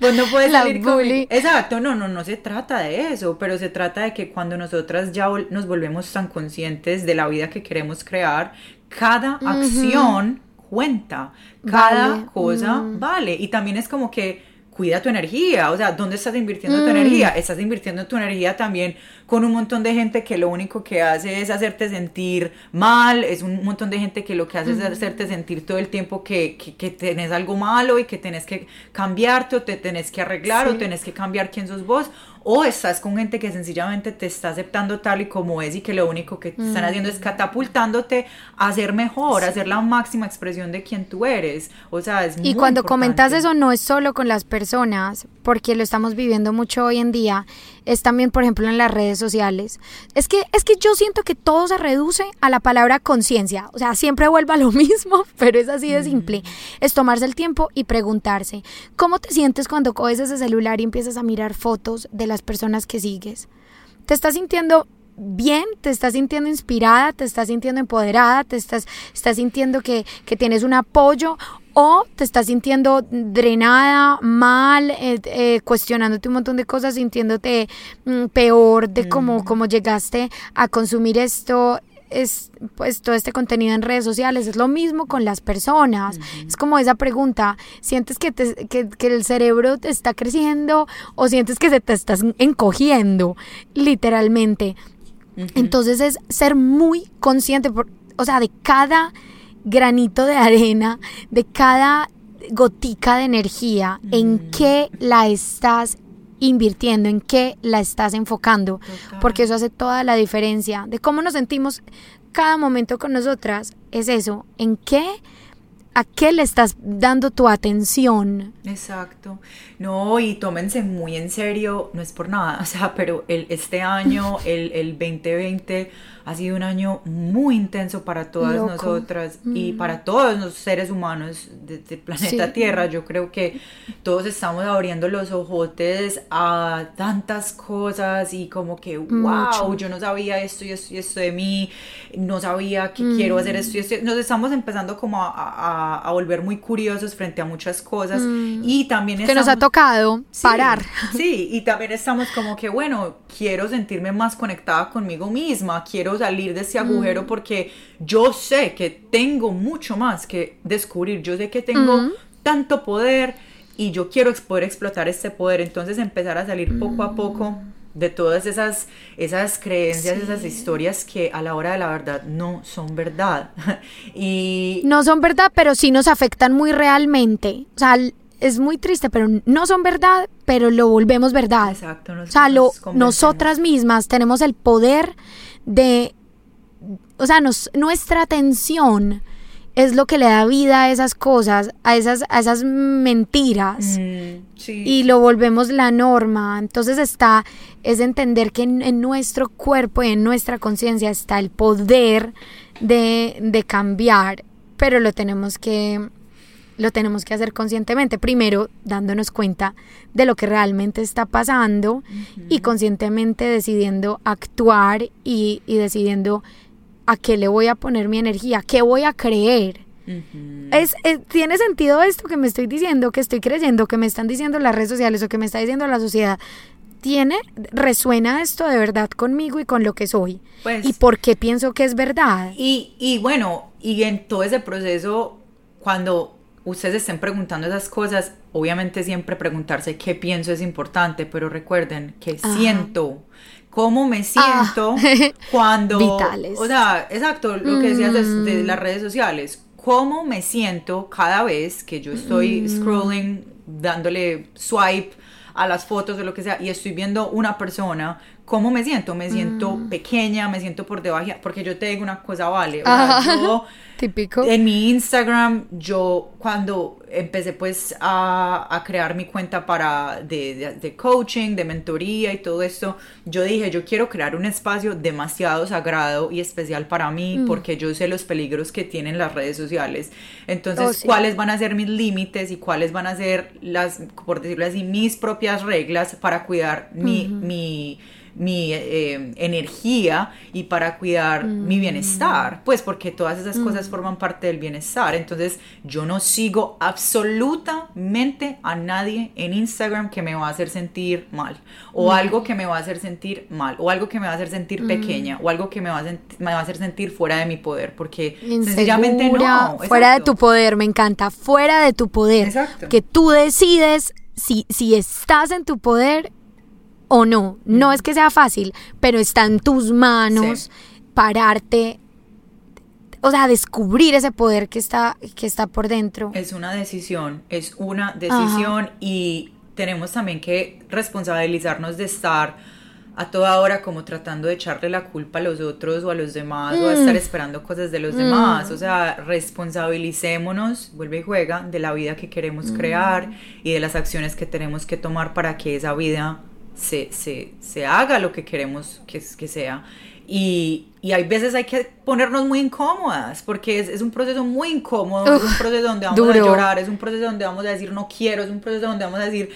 Speaker 2: vos no puedes, salir bully. Exacto, no, no, no se trata de eso, pero se trata de que cuando nosotras ya nos volvemos tan conscientes de la vida que queremos crear, cada acción cuenta. Cada cosa mm. vale. Y también es como que cuida tu energía, o sea, ¿dónde estás invirtiendo tu mm. energía? Estás invirtiendo tu energía también con un montón de gente que lo único que hace es hacerte sentir mal, es un montón de gente que lo que hace es hacerte sentir todo el tiempo que, que, tenés algo malo y que tenés que cambiarte o te tenés que arreglar o tenés que cambiar quién sos vos, o estás con gente que sencillamente te está aceptando tal y como es y que lo único que te están haciendo es mm. catapultándote a ser mejor, a ser la máxima expresión de quien tú eres. O sea, es
Speaker 1: Y cuando comentas eso no es solo con las personas, porque lo estamos viviendo mucho hoy en día, es también, por ejemplo, en las redes sociales. Es que es que yo siento que todo se reduce a la palabra conciencia, o sea, siempre vuelva a lo mismo, pero es así de simple. Es tomarse el tiempo y preguntarse, ¿cómo te sientes cuando coges ese celular y empiezas a mirar fotos de las personas que sigues. ¿Te estás sintiendo bien? ¿Te estás sintiendo inspirada? ¿Te estás sintiendo empoderada? ¿Te estás, estás sintiendo que, tienes un apoyo? ¿O te estás sintiendo drenada, mal, eh, eh, cuestionándote un montón de cosas, sintiéndote mm, peor de cómo, cómo llegaste a consumir esto? es pues todo este contenido en redes sociales, es lo mismo con las personas. Es como esa pregunta, ¿sientes que, que, el cerebro te está creciendo o sientes que se te estás encogiendo literalmente? Entonces es ser muy consciente, o sea, de cada granito de arena, de cada gotica de energía, en mm. qué la estás invirtiendo, en qué la estás enfocando, porque eso hace toda la diferencia de cómo nos sentimos cada momento con nosotras, es eso, en qué ¿A qué le estás dando tu atención?
Speaker 2: Exacto. No, y tómense muy en serio, no es por nada, o sea, pero el, este año, el, el 2020, ha sido un año muy intenso para todas nosotras y mm. para todos los seres humanos del planeta Tierra. Yo creo que todos estamos abriendo los ojotes a tantas cosas y como que, wow, yo no sabía esto y esto y esto de mí, no sabía que quiero hacer esto y esto. Nos estamos empezando como a, a, volver muy curiosos frente a muchas cosas mm. y también...
Speaker 1: que nos ha tocado parar.
Speaker 2: Sí, y también estamos como que, bueno, quiero sentirme más conectada conmigo misma, quiero salir de ese agujero mm. porque yo sé que tengo mucho más que descubrir, yo sé que tengo mm. tanto poder y yo quiero poder explotar este poder, entonces empezar a salir poco a poco mm. de todas esas, esas creencias, esas historias que a la hora de la verdad no son verdad. y
Speaker 1: no son verdad, pero sí nos afectan muy realmente. O sea, es muy triste, pero no son verdad, pero lo volvemos verdad. Exacto. o sea, nosotras mismas tenemos el poder de o sea, nuestra atención es lo que le da vida a esas cosas, a esas, a esas mentiras. Mm, y lo volvemos la norma. Entonces está, es entender que en, nuestro cuerpo y en nuestra conciencia está el poder de, de cambiar, pero lo tenemos que lo tenemos que hacer conscientemente. Primero, dándonos cuenta de lo que realmente está pasando y conscientemente decidiendo actuar y, y decidiendo a qué le voy a poner mi energía, qué voy a creer. es, ¿Tiene sentido esto que me estoy diciendo, que estoy creyendo, que me están diciendo las redes sociales o que me está diciendo la sociedad? ¿Tiene, resuena esto de verdad conmigo y con lo que soy? Pues ¿Y por qué pienso que es verdad?
Speaker 2: Y, y bueno, y en todo ese proceso, cuando ustedes estén preguntando esas cosas, obviamente siempre preguntarse qué pienso es importante, pero recuerden que siento, cómo me siento ah. cuando... Vitales. O sea, exacto, lo que decías de, mm. las redes sociales, cómo me siento cada vez que yo estoy mm. scrolling, dándole swipe a las fotos o lo que sea y estoy viendo una persona, ¿cómo me siento? Me siento mm. pequeña, me siento por debajo, porque yo te digo una cosa, vale, o sea, yo
Speaker 1: Típico.
Speaker 2: En mi Instagram, yo cuando empecé pues a, crear mi cuenta para de, coaching, de mentoría y todo esto, yo dije, yo quiero crear un espacio demasiado sagrado y especial para mí mm. porque yo sé los peligros que tienen las redes sociales. Entonces, oh, ¿cuáles van a ser mis límites y cuáles van a ser las, por decirlo así, mis propias reglas para cuidar mi, mi mi eh, energía y para cuidar mi mm. bienestar, pues porque todas esas cosas mm. forman parte del bienestar. Entonces yo no sigo absolutamente a nadie en Instagram que me va a hacer sentir mal o mm. algo que me va a hacer sentir mal o algo que me va a hacer sentir pequeña o algo que me va, a me va a hacer sentir fuera de mi poder porque sencillamente no.
Speaker 1: Fuera de tu poder, me encanta, fuera de tu poder. Exacto. Que tú decides si, si estás en tu poder o no. No es que sea fácil, pero está en tus manos pararte, o sea, descubrir ese poder que está, que está por dentro.
Speaker 2: Es una decisión, es una decisión y tenemos también que responsabilizarnos de estar a toda hora como tratando de echarle la culpa a los otros o a los demás o a estar mm. esperando cosas de los demás. Mm. O sea, responsabilicémonos, vuelve y juega, de la vida que queremos mm. crear y de las acciones que tenemos que tomar para que esa vida se, haga lo que queremos que, que sea. Y, hay veces hay que ponernos muy incómodas, porque es, un proceso muy incómodo, es un proceso donde vamos a llorar, es un proceso donde vamos a decir no quiero, es un proceso donde vamos a decir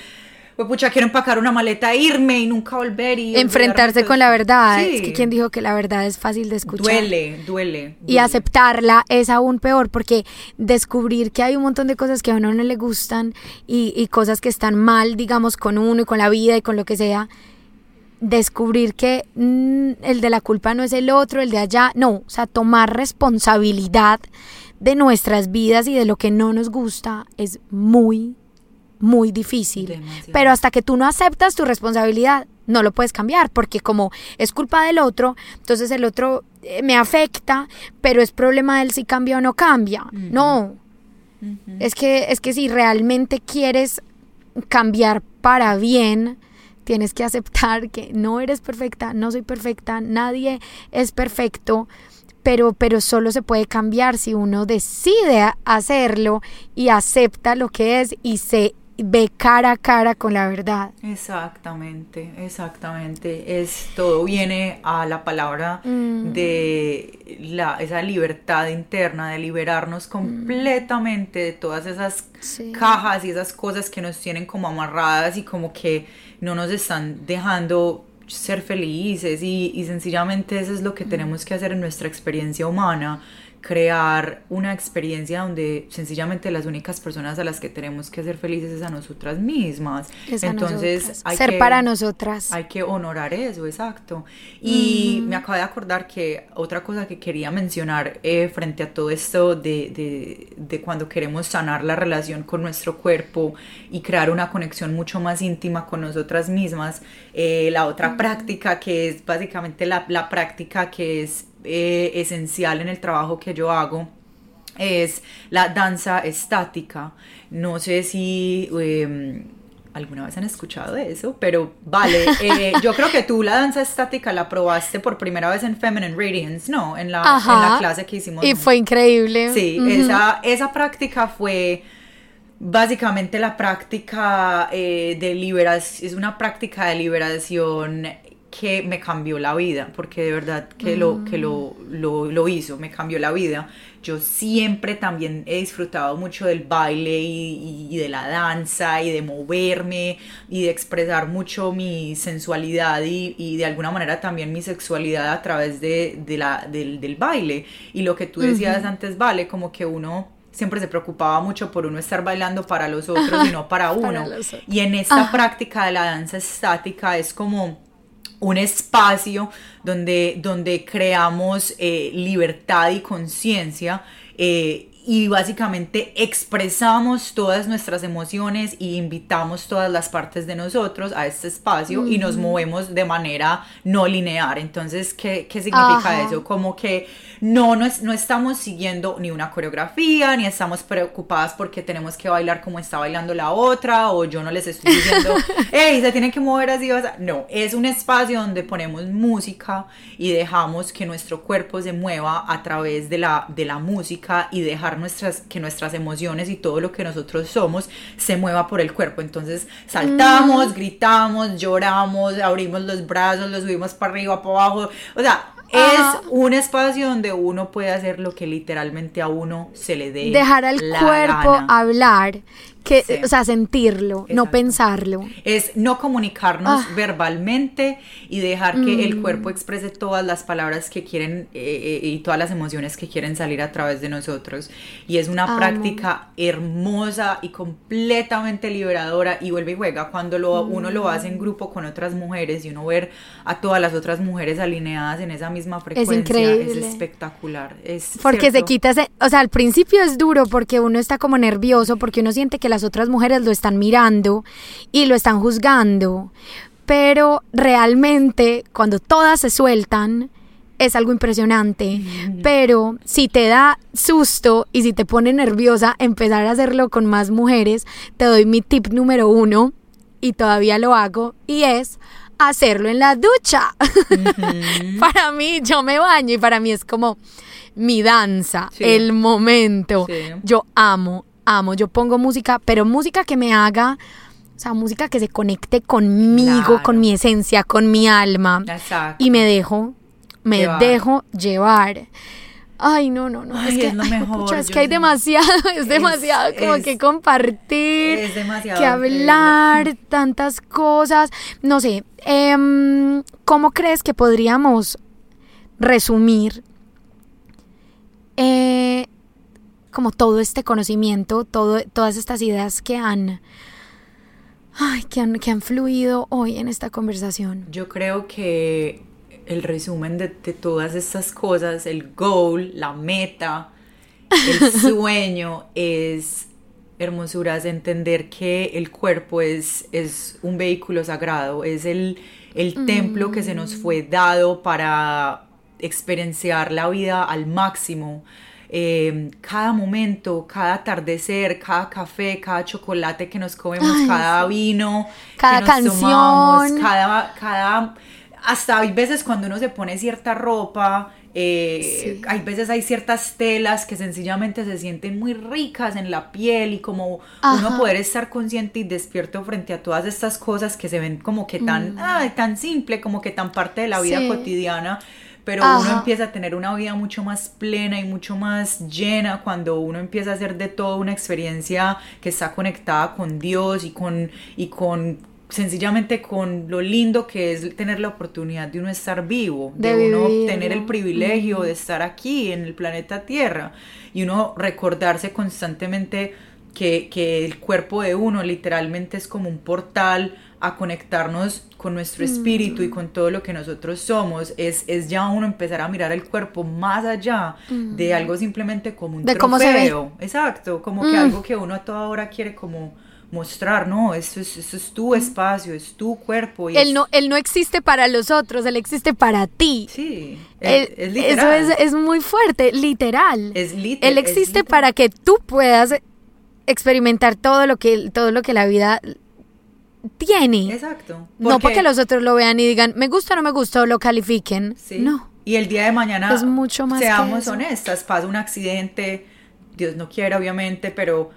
Speaker 2: pues pucha, quiero empacar una maleta, e irme y nunca volver y...
Speaker 1: Enfrentarse con la verdad. Es que quien dijo que la verdad es fácil de escuchar.
Speaker 2: Duele, duele,
Speaker 1: Y aceptarla es aún peor porque descubrir que hay un montón de cosas que a uno no le gustan y, y cosas que están mal, digamos, con uno y con la vida y con lo que sea, descubrir que mm, el de la culpa no es el otro, el de allá, no, o sea, tomar responsabilidad de nuestras vidas y de lo que no nos gusta es muy muy difícil. Pero hasta que tú no aceptas tu responsabilidad, no lo puedes cambiar, porque como es culpa del otro, entonces el otro eh, me afecta, pero es problema de él si cambia o no cambia. No. Es que es que si realmente quieres cambiar para bien, tienes que aceptar que no eres perfecta, no soy perfecta, nadie es perfecto. Pero, pero solo se puede cambiar si uno decide hacerlo y acepta lo que es y se ve cara a cara con la verdad.
Speaker 2: Exactamente, exactamente. Es todo viene a la palabra mm. de la, esa libertad interna, de liberarnos mm. completamente de todas esas cajas y esas cosas que nos tienen como amarradas y como que no nos están dejando ser felices y, y sencillamente eso es lo que mm. tenemos que hacer en nuestra experiencia humana crear una experiencia donde sencillamente las únicas personas a las que tenemos que ser felices es a nosotras mismas. Entonces,
Speaker 1: Hay ser para nosotras.
Speaker 2: Hay que honorar eso, exacto. Y me acabo de acordar que otra cosa que quería mencionar eh, frente a todo esto de, de, de, cuando queremos sanar la relación con nuestro cuerpo y crear una conexión mucho más íntima con nosotras mismas, eh, la otra práctica que es básicamente la, la práctica que es eh, esencial en el trabajo que yo hago es la danza estática. No sé si em, alguna vez han escuchado de eso, pero vale, eh, yo creo que tú la danza estática la probaste por primera vez en Feminine Radiance, ¿no? En la, en la clase que hicimos.
Speaker 1: Y fue increíble.
Speaker 2: Sí, esa, esa práctica fue básicamente la práctica eh, de liberación, es una práctica de liberación que me cambió la vida, porque de verdad que, lo, que lo, lo, lo hizo, me cambió la vida. Yo siempre también he disfrutado mucho del baile y, de la danza y de moverme y de expresar mucho mi sensualidad y, de alguna manera también mi sexualidad a través de, la, del, baile. Y lo que tú decías antes, vale, como que uno siempre se preocupaba mucho por uno estar bailando para los otros y no para uno. y en esta práctica de la danza estática es como un espacio donde, donde creamos eh, libertad y conciencia eh, y básicamente expresamos todas nuestras emociones y invitamos todas las partes de nosotros a este espacio y nos movemos de manera no lineal. Entonces, ¿qué, qué significa eso? Como que no, no, no, estamos siguiendo ni una coreografía, ni estamos preocupadas porque tenemos que bailar como está bailando la otra, o yo no les estoy diciendo, hey, se tienen que mover así. O sea, no, es un espacio donde ponemos música y dejamos que nuestro cuerpo se mueva a través de la, de la música y dejar nuestras, que nuestras emociones y todo lo que nosotros somos se mueva por el cuerpo. Entonces saltamos, mm. gritamos, lloramos, abrimos los brazos, los subimos para arriba, para abajo. O sea, es un espacio donde uno puede hacer lo que literalmente a uno se le dé.
Speaker 1: Dejar al cuerpo hablar que, o sea, sentirlo, no pensarlo.
Speaker 2: Es no comunicarnos ah. verbalmente y dejar que el mm. cuerpo exprese todas las palabras que quieren eh, eh, y todas las emociones que quieren salir a través de nosotros. Y es una práctica hermosa y completamente liberadora y vuelve y juega cuando lo, uno lo hace en grupo con otras mujeres y uno ver a todas las otras mujeres alineadas en esa misma frecuencia. Es increíble. Es espectacular. Es,
Speaker 1: porque se quita, ese, o sea, al principio es duro porque uno está como nervioso, porque uno siente que las otras mujeres lo están mirando y lo están juzgando, pero realmente cuando todas se sueltan, es algo impresionante, pero si te da susto y si te pone nerviosa empezar a hacerlo con más mujeres, te doy mi tip número uno y todavía lo hago y es hacerlo en la ducha. para mí, yo me baño y para mí es como mi danza, el momento. Yo amo amo. Yo pongo música, pero música que me haga, o sea, música que se conecte conmigo, con mi esencia, con mi alma. Y me dejo, me dejo llevar. Ay, no, no, no. es que, es lo mejor. es que hay demasiado, es demasiado como que compartir, es demasiado que hablar, tantas cosas. No sé, em, ¿cómo crees que podríamos resumir eh, como todo este conocimiento, todo, todas estas ideas que han, ay, que han, que han fluido hoy en esta conversación?
Speaker 2: Yo creo que el resumen de, todas estas cosas, el goal, la meta, el sueño es hermosuras, entender que el cuerpo es, es un vehículo sagrado, es el, el templo que se nos fue dado para experienciar la vida al máximo, Em, cada momento, cada atardecer, cada café, cada chocolate que nos comemos, cada vino, cada que nos canción, tomamos, cada, cada, hasta hay veces cuando uno se pone cierta ropa, eh, hay veces hay ciertas telas que sencillamente se sienten muy ricas en la piel y como uno poder estar consciente y despierto frente a todas estas cosas que se ven como que tan, mm. tan simple, como que tan parte de la vida cotidiana pero uno empieza a tener una vida mucho más plena y mucho más llena cuando uno empieza a hacer de todo una experiencia que está conectada con Dios y con, y con sencillamente con lo lindo que es tener la oportunidad de uno estar vivo, de, uno tener el privilegio de estar aquí en el planeta Tierra. Y uno recordarse constantemente que, que el cuerpo de uno literalmente es como un portal a conectarnos con nuestro espíritu y mm. con todo lo que nosotros somos, es, es ya uno empezar a mirar el cuerpo más allá de mm. algo simplemente como un de trofeo. Cómo se ve. Exacto, como que mm. algo que uno a toda hora quiere como mostrar, no, eso es, eso es tu espacio, es tu cuerpo.
Speaker 1: Y él, no, él no existe para los otros, él existe para ti. Sí, es, literal. Eso es, muy fuerte, literal. Es literal. Él existe para que tú puedas experimentar todo lo que, todo lo que la vida tiene. Exacto. No porque los otros lo vean y digan, me gusta o no me gusta o lo califiquen. Sí. No.
Speaker 2: Y el día de mañana, es mucho más seamos honestas, pasa un accidente, Dios no quiera obviamente, pero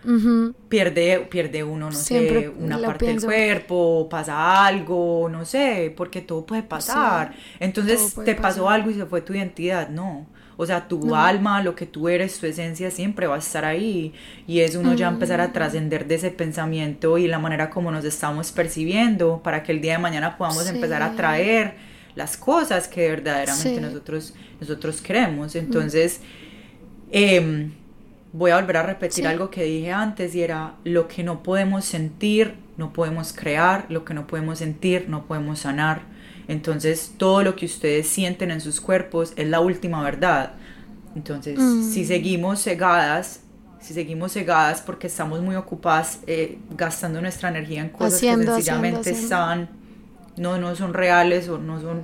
Speaker 2: pierde, pierde uno, no sé, una parte del cuerpo, pasa algo, no sé, porque todo puede pasar. Entonces te pasó algo y se fue tu identidad, no. O sea, tu alma, lo que tú eres, tu esencia siempre va a estar ahí. Y es uno ya empezar a mm. trascender de ese pensamiento y la manera como nos estamos percibiendo para que el día de mañana podamos empezar a traer las cosas que verdaderamente nosotros, nosotros queremos. Entonces, em, voy a volver a repetir algo que dije antes y era lo que no podemos sentir, no podemos crear, lo que no podemos sentir, no podemos sanar entonces todo lo que ustedes sienten en sus cuerpos es la última verdad. Entonces, si mm. seguimos cegadas, si seguimos cegadas porque estamos muy ocupadas eh, gastando nuestra energía en cosas que sencillamente están, no, no son reales o no son,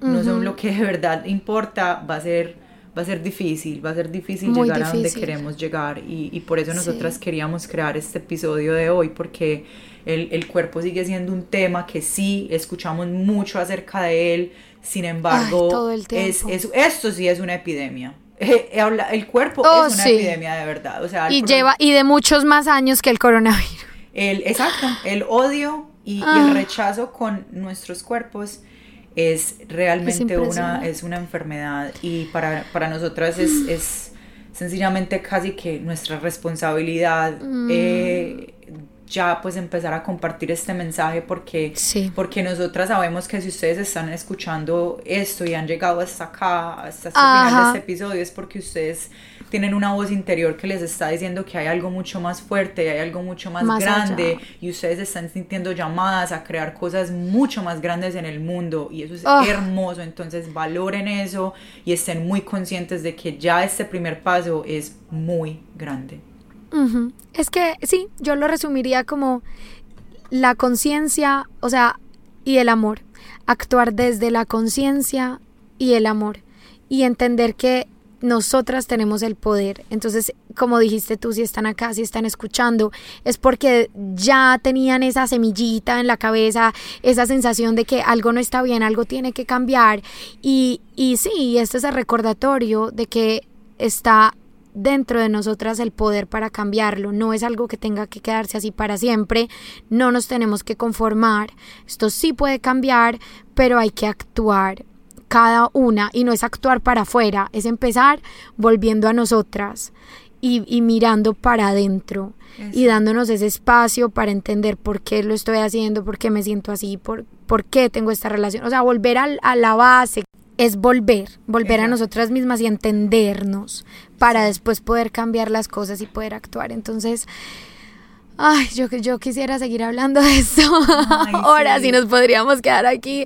Speaker 2: no son lo que de verdad importa, va a ser, va a ser difícil, va a ser difícil llegar a donde queremos llegar. Y, y por eso nosotras queríamos crear este episodio de hoy, porque el, cuerpo sigue siendo un tema que sí escuchamos mucho acerca de él, sin embargo, Es, esto sí es una epidemia. Eh, eh, el cuerpo oh, es una epidemia de verdad. O sea,
Speaker 1: y, lleva, y de muchos más años que el coronavirus.
Speaker 2: El, exacto, el odio y, el ah. rechazo con nuestros cuerpos es realmente una, es una enfermedad y para, para nosotras es, es sencillamente casi que nuestra responsabilidad mm. eh, ya pues empezar a compartir este mensaje porque, porque nosotras sabemos que si ustedes están escuchando esto y han llegado hasta acá, hasta este final de este episodio, es porque ustedes tienen una voz interior que les está diciendo que hay algo mucho más fuerte, hay algo mucho más, grande y ustedes están sintiendo llamadas a crear cosas mucho más grandes en el mundo y eso es ah. hermoso, entonces valoren eso y estén muy conscientes de que ya este primer paso es muy grande.
Speaker 1: Es que sí, yo lo resumiría como la conciencia, o sea, y el amor. Actuar desde la conciencia y el amor. Y entender que nosotras tenemos el poder. Entonces, como dijiste tú, si están acá, si están escuchando, es porque ya tenían esa semillita en la cabeza, esa sensación de que algo no está bien, algo tiene que cambiar. Y, y sí, este es el recordatorio de que está dentro de nosotras el poder para cambiarlo, no es algo que tenga que quedarse así para siempre, no nos tenemos que conformar, esto sí puede cambiar, pero hay que actuar cada una. Y no es actuar para afuera, es empezar volviendo a nosotras y, mirando para adentro y dándonos ese espacio para entender por qué lo estoy haciendo, por qué me siento así, por, por qué tengo esta relación, o sea, volver a la base, es volver, volver a nosotras mismas y entendernos para después poder cambiar las cosas y poder actuar. Entonces, ay, yo, yo quisiera seguir hablando de esto ahora, si nos podríamos quedar aquí,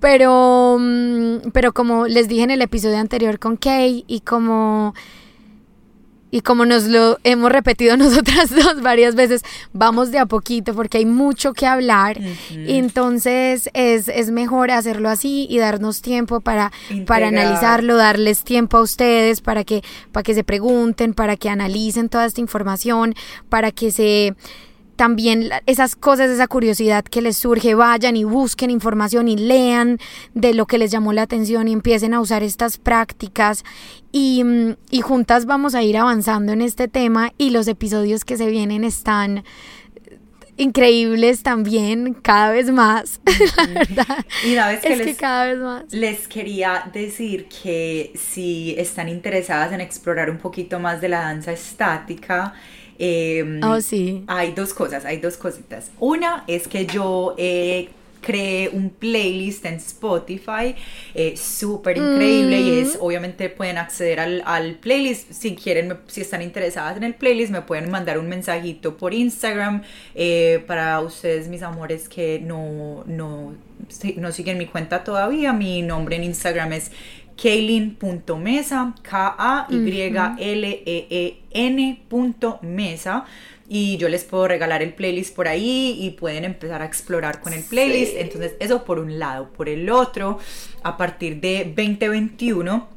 Speaker 1: pero, mm, pero como les dije en el episodio anterior con Kay y como y como nos lo hemos repetido nosotras dos varias veces, vamos de a poquito porque hay mucho que hablar. Entonces es, es, mejor hacerlo así y darnos tiempo para, para analizarlo, darles tiempo a ustedes para que, para que se pregunten, para que analicen toda esta información, para que se también esas cosas, esa curiosidad que les surge, vayan y busquen información y lean de lo que les llamó la atención y empiecen a usar estas prácticas y, y juntas vamos a ir avanzando en este tema y los episodios que se vienen están increíbles también, cada vez más, la verdad.
Speaker 2: Y vez
Speaker 1: que, les, que cada vez más.
Speaker 2: Les quería decir que si están interesadas en explorar un poquito más de la danza estática,
Speaker 1: eh, oh, sí.
Speaker 2: Hay dos cosas, hay dos cositas. Una es que yo eh, creé un playlist en Spotify eh, súper increíble y es, mm. obviamente pueden acceder al, al, playlist. Si quieren, si están interesadas en el playlist, me pueden mandar un mensajito por Instagram. Eh, para ustedes, mis amores, que no, no, no siguen mi cuenta todavía, mi nombre en Instagram es kaylin.mesa, K-A-Y-L-E-E-N.mesa. Y yo les puedo regalar el playlist por ahí y pueden empezar a explorar con el playlist. Entonces, eso por un lado. Por el otro, a partir de 2021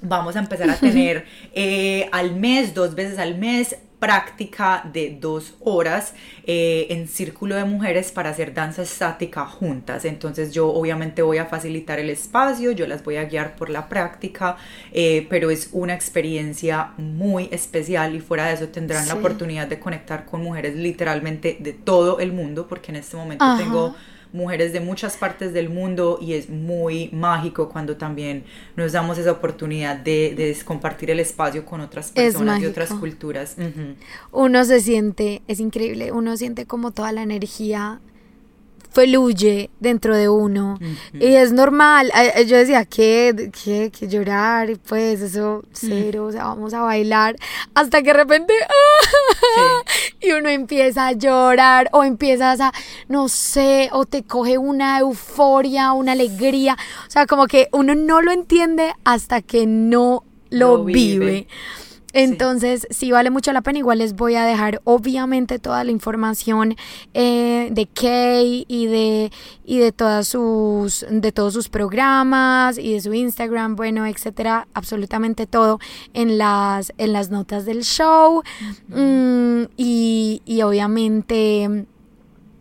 Speaker 2: vamos a empezar a tener eh, al mes, dos veces al mes, práctica de dos horas eh, en círculo de mujeres para hacer danza estática juntas. Entonces yo obviamente voy a facilitar el espacio, yo las voy a guiar por la práctica, eh, pero es una experiencia muy especial y fuera de eso tendrán la oportunidad de conectar con mujeres literalmente de todo el mundo, porque en este momento tengo mujeres de muchas partes del mundo y es muy mágico cuando también nos damos esa oportunidad de, compartir el espacio con otras personas y otras culturas.
Speaker 1: Uno se siente, es increíble, uno siente como toda la energía fluye dentro de uno. Y es normal. Yo decía, ¿qué? ¿Qué? ¿Qué llorar? Pues eso, cero, o sea, vamos a bailar. Hasta que de repente, y uno empieza a llorar o empiezas a, no sé, o te coge una euforia, una alegría. O sea, como que uno no lo entiende hasta que no lo, vive. Entonces, sí. vale mucho la pena. Igual les voy a dejar, obviamente, toda la información eh, de Kay y de, y de todas sus, de todos sus programas y de su Instagram, bueno, etcétera, absolutamente todo en las, en las notas del show. Mm, y, y obviamente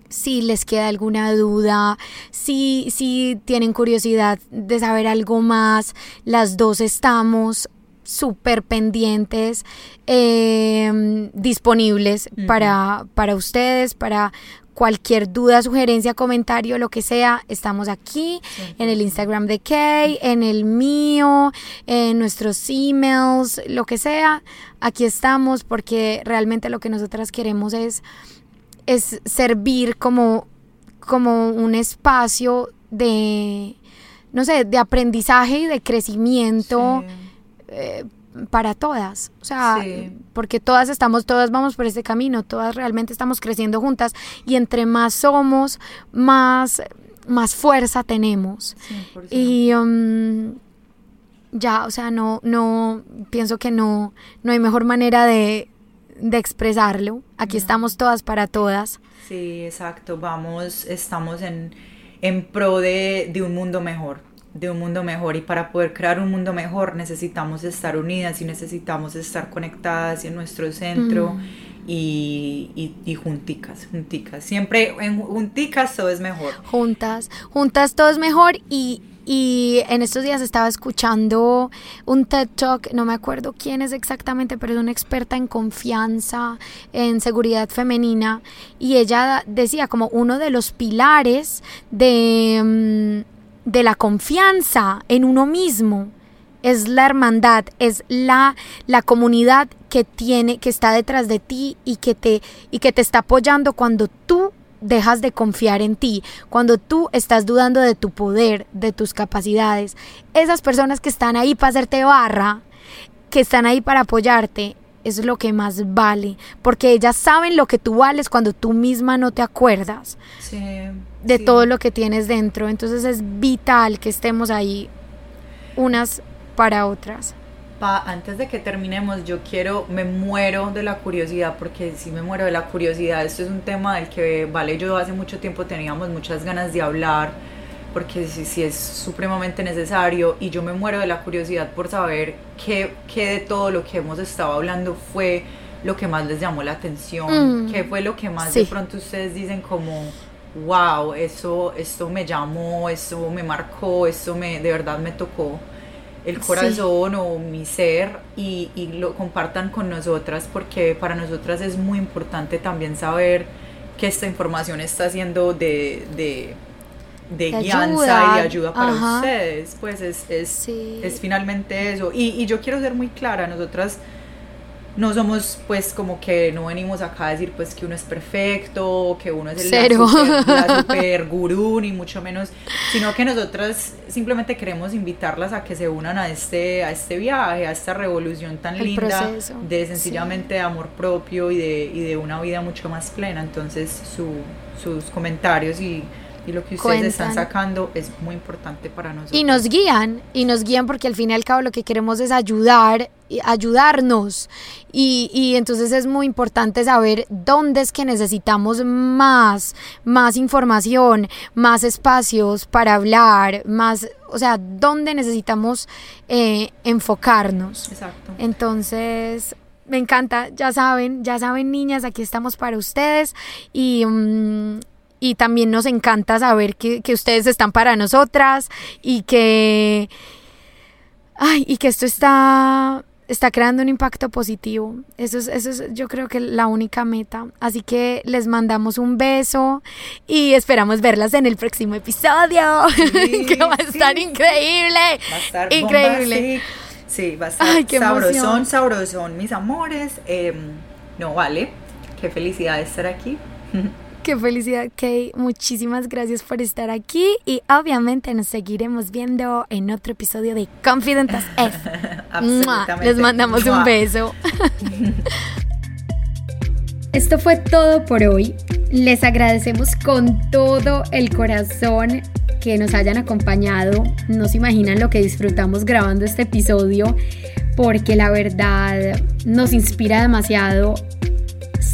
Speaker 1: si les queda alguna duda, si, si tienen curiosidad de saber algo más, las dos estamos súper pendientes, em, disponibles para, para ustedes, para cualquier duda, sugerencia, comentario, lo que sea, estamos aquí en el Instagram de Kay, en el mío, en nuestros emails, lo que sea, aquí estamos porque realmente lo que nosotras queremos es, es servir como, como un espacio de, no sé, de aprendizaje y de crecimiento. Eh, para todas, o sea, porque todas estamos, todas vamos por este camino, todas realmente estamos creciendo juntas y entre más somos, más, más fuerza tenemos. Y um, ya, o sea, no, no, pienso que no, no hay mejor manera de, de expresarlo. Aquí estamos todas para todas.
Speaker 2: Sí, exacto, vamos, estamos en, en pro de, de un mundo mejor de un mundo mejor y para poder crear un mundo mejor necesitamos estar unidas y necesitamos estar conectadas en nuestro centro mm. y, y, junticas, junticas. Siempre en junticas todo es mejor.
Speaker 1: Juntas, juntas todo es mejor y, y en estos días estaba escuchando un TED Talk, no me acuerdo quién es exactamente, pero es una experta en confianza, en seguridad femenina, y ella decía como uno de los pilares de... Mm, de la confianza en uno mismo. Es la hermandad, es la, la comunidad que tiene, que está detrás de ti y que te, y que te está apoyando cuando tú dejas de confiar en ti, cuando tú estás dudando de tu poder, de tus capacidades. Esas personas que están ahí para hacerte barra, que están ahí para apoyarte, es lo que más vale, porque ellas saben lo que tú vales cuando tú misma no te acuerdas de todo lo que tienes dentro. Entonces es vital que estemos ahí unas para otras.
Speaker 2: Pa, antes de que terminemos, yo quiero, me muero de la curiosidad, porque sí me muero de la curiosidad. Esto es un tema del que Vale y yo hace mucho tiempo teníamos muchas ganas de hablar porque sí, es supremamente necesario y yo me muero de la curiosidad por saber qué, qué, de todo lo que hemos estado hablando fue lo que más les llamó la atención, mm. qué fue lo que más de pronto ustedes dicen como, wow, eso, esto me llamó, eso me marcó, eso me, de verdad me tocó el corazón o mi ser y, y, lo compartan con nosotras porque para nosotras es muy importante también saber que esta información está siendo de, de de, guianza y de ayuda para ustedes. Pues es, es, es finalmente eso. Y, y, yo quiero ser muy clara, nosotras no somos pues como que no venimos acá a decir pues que uno es perfecto, que uno es el super, gurú, ni mucho menos, sino que nosotras simplemente queremos invitarlas a que se unan a este, a este viaje, a esta revolución tan linda de sencillamente amor propio y de, y de una vida mucho más plena. Entonces su, sus comentarios y y lo que ustedes están sacando es muy importante para nosotros.
Speaker 1: Y nos guían, y nos guían porque al fin y al cabo lo que queremos es ayudar, ayudarnos. Y, y entonces es muy importante saber dónde es que necesitamos más, más información, más espacios para hablar, más, o sea, dónde necesitamos eh, enfocarnos. Exacto. Entonces, me encanta, ya saben, ya saben niñas, aquí estamos para ustedes y... Mm, y también nos encanta saber que, que, ustedes están para nosotras y que, ay, y que esto está está creando un impacto positivo. Eso es, eso es yo creo que la única meta. Así que les mandamos un beso y esperamos verlas en el próximo episodio. que va a estar increíble.
Speaker 2: Va a estar
Speaker 1: increíble.
Speaker 2: sí. va a estar sabrosón, sabrosón, mis amores. Em, no vale. Qué felicidad estar aquí.
Speaker 1: Qué felicidad, Kay. Muchísimas gracias por estar aquí y obviamente nos seguiremos viendo en otro episodio de Confidentas F. Les mandamos un beso. Esto fue todo por hoy. Les agradecemos con todo el corazón que nos hayan acompañado. No se imaginan lo que disfrutamos grabando este episodio porque la verdad nos inspira demasiado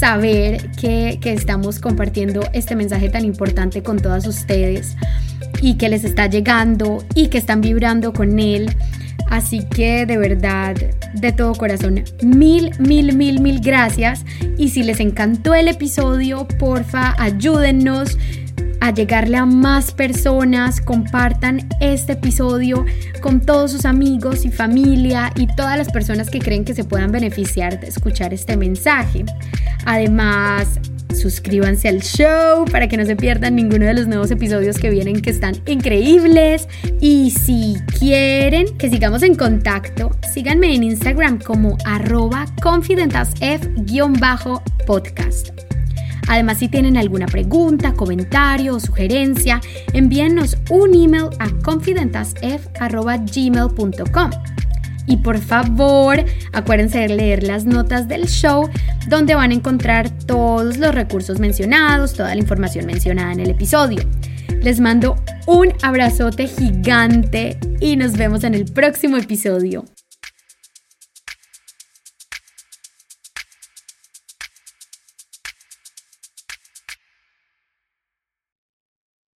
Speaker 1: saber que, estamos compartiendo este mensaje tan importante con todas ustedes y que les está llegando y que están vibrando con él. Así que de verdad, de todo corazón, mil, mil, mil, mil gracias. Y si les encantó el episodio, porfa, ayúdennos a llegarle a más personas, compartan este episodio con todos sus amigos y familia y todas las personas que creen que se puedan beneficiar de escuchar este mensaje. Además, suscríbanse al show para que no se pierdan ninguno de los nuevos episodios que vienen que están increíbles. Y si quieren que sigamos en contacto, síganme en Instagram como arroba confidentasf-podcast. Además, si tienen alguna pregunta, comentario o sugerencia, envíennos un email a confidentasf.gmail.com. Y por favor, acuérdense de leer las notas del show, donde van a encontrar todos los recursos mencionados, toda la información mencionada en el episodio. Les mando un abrazote gigante y nos vemos en el próximo episodio.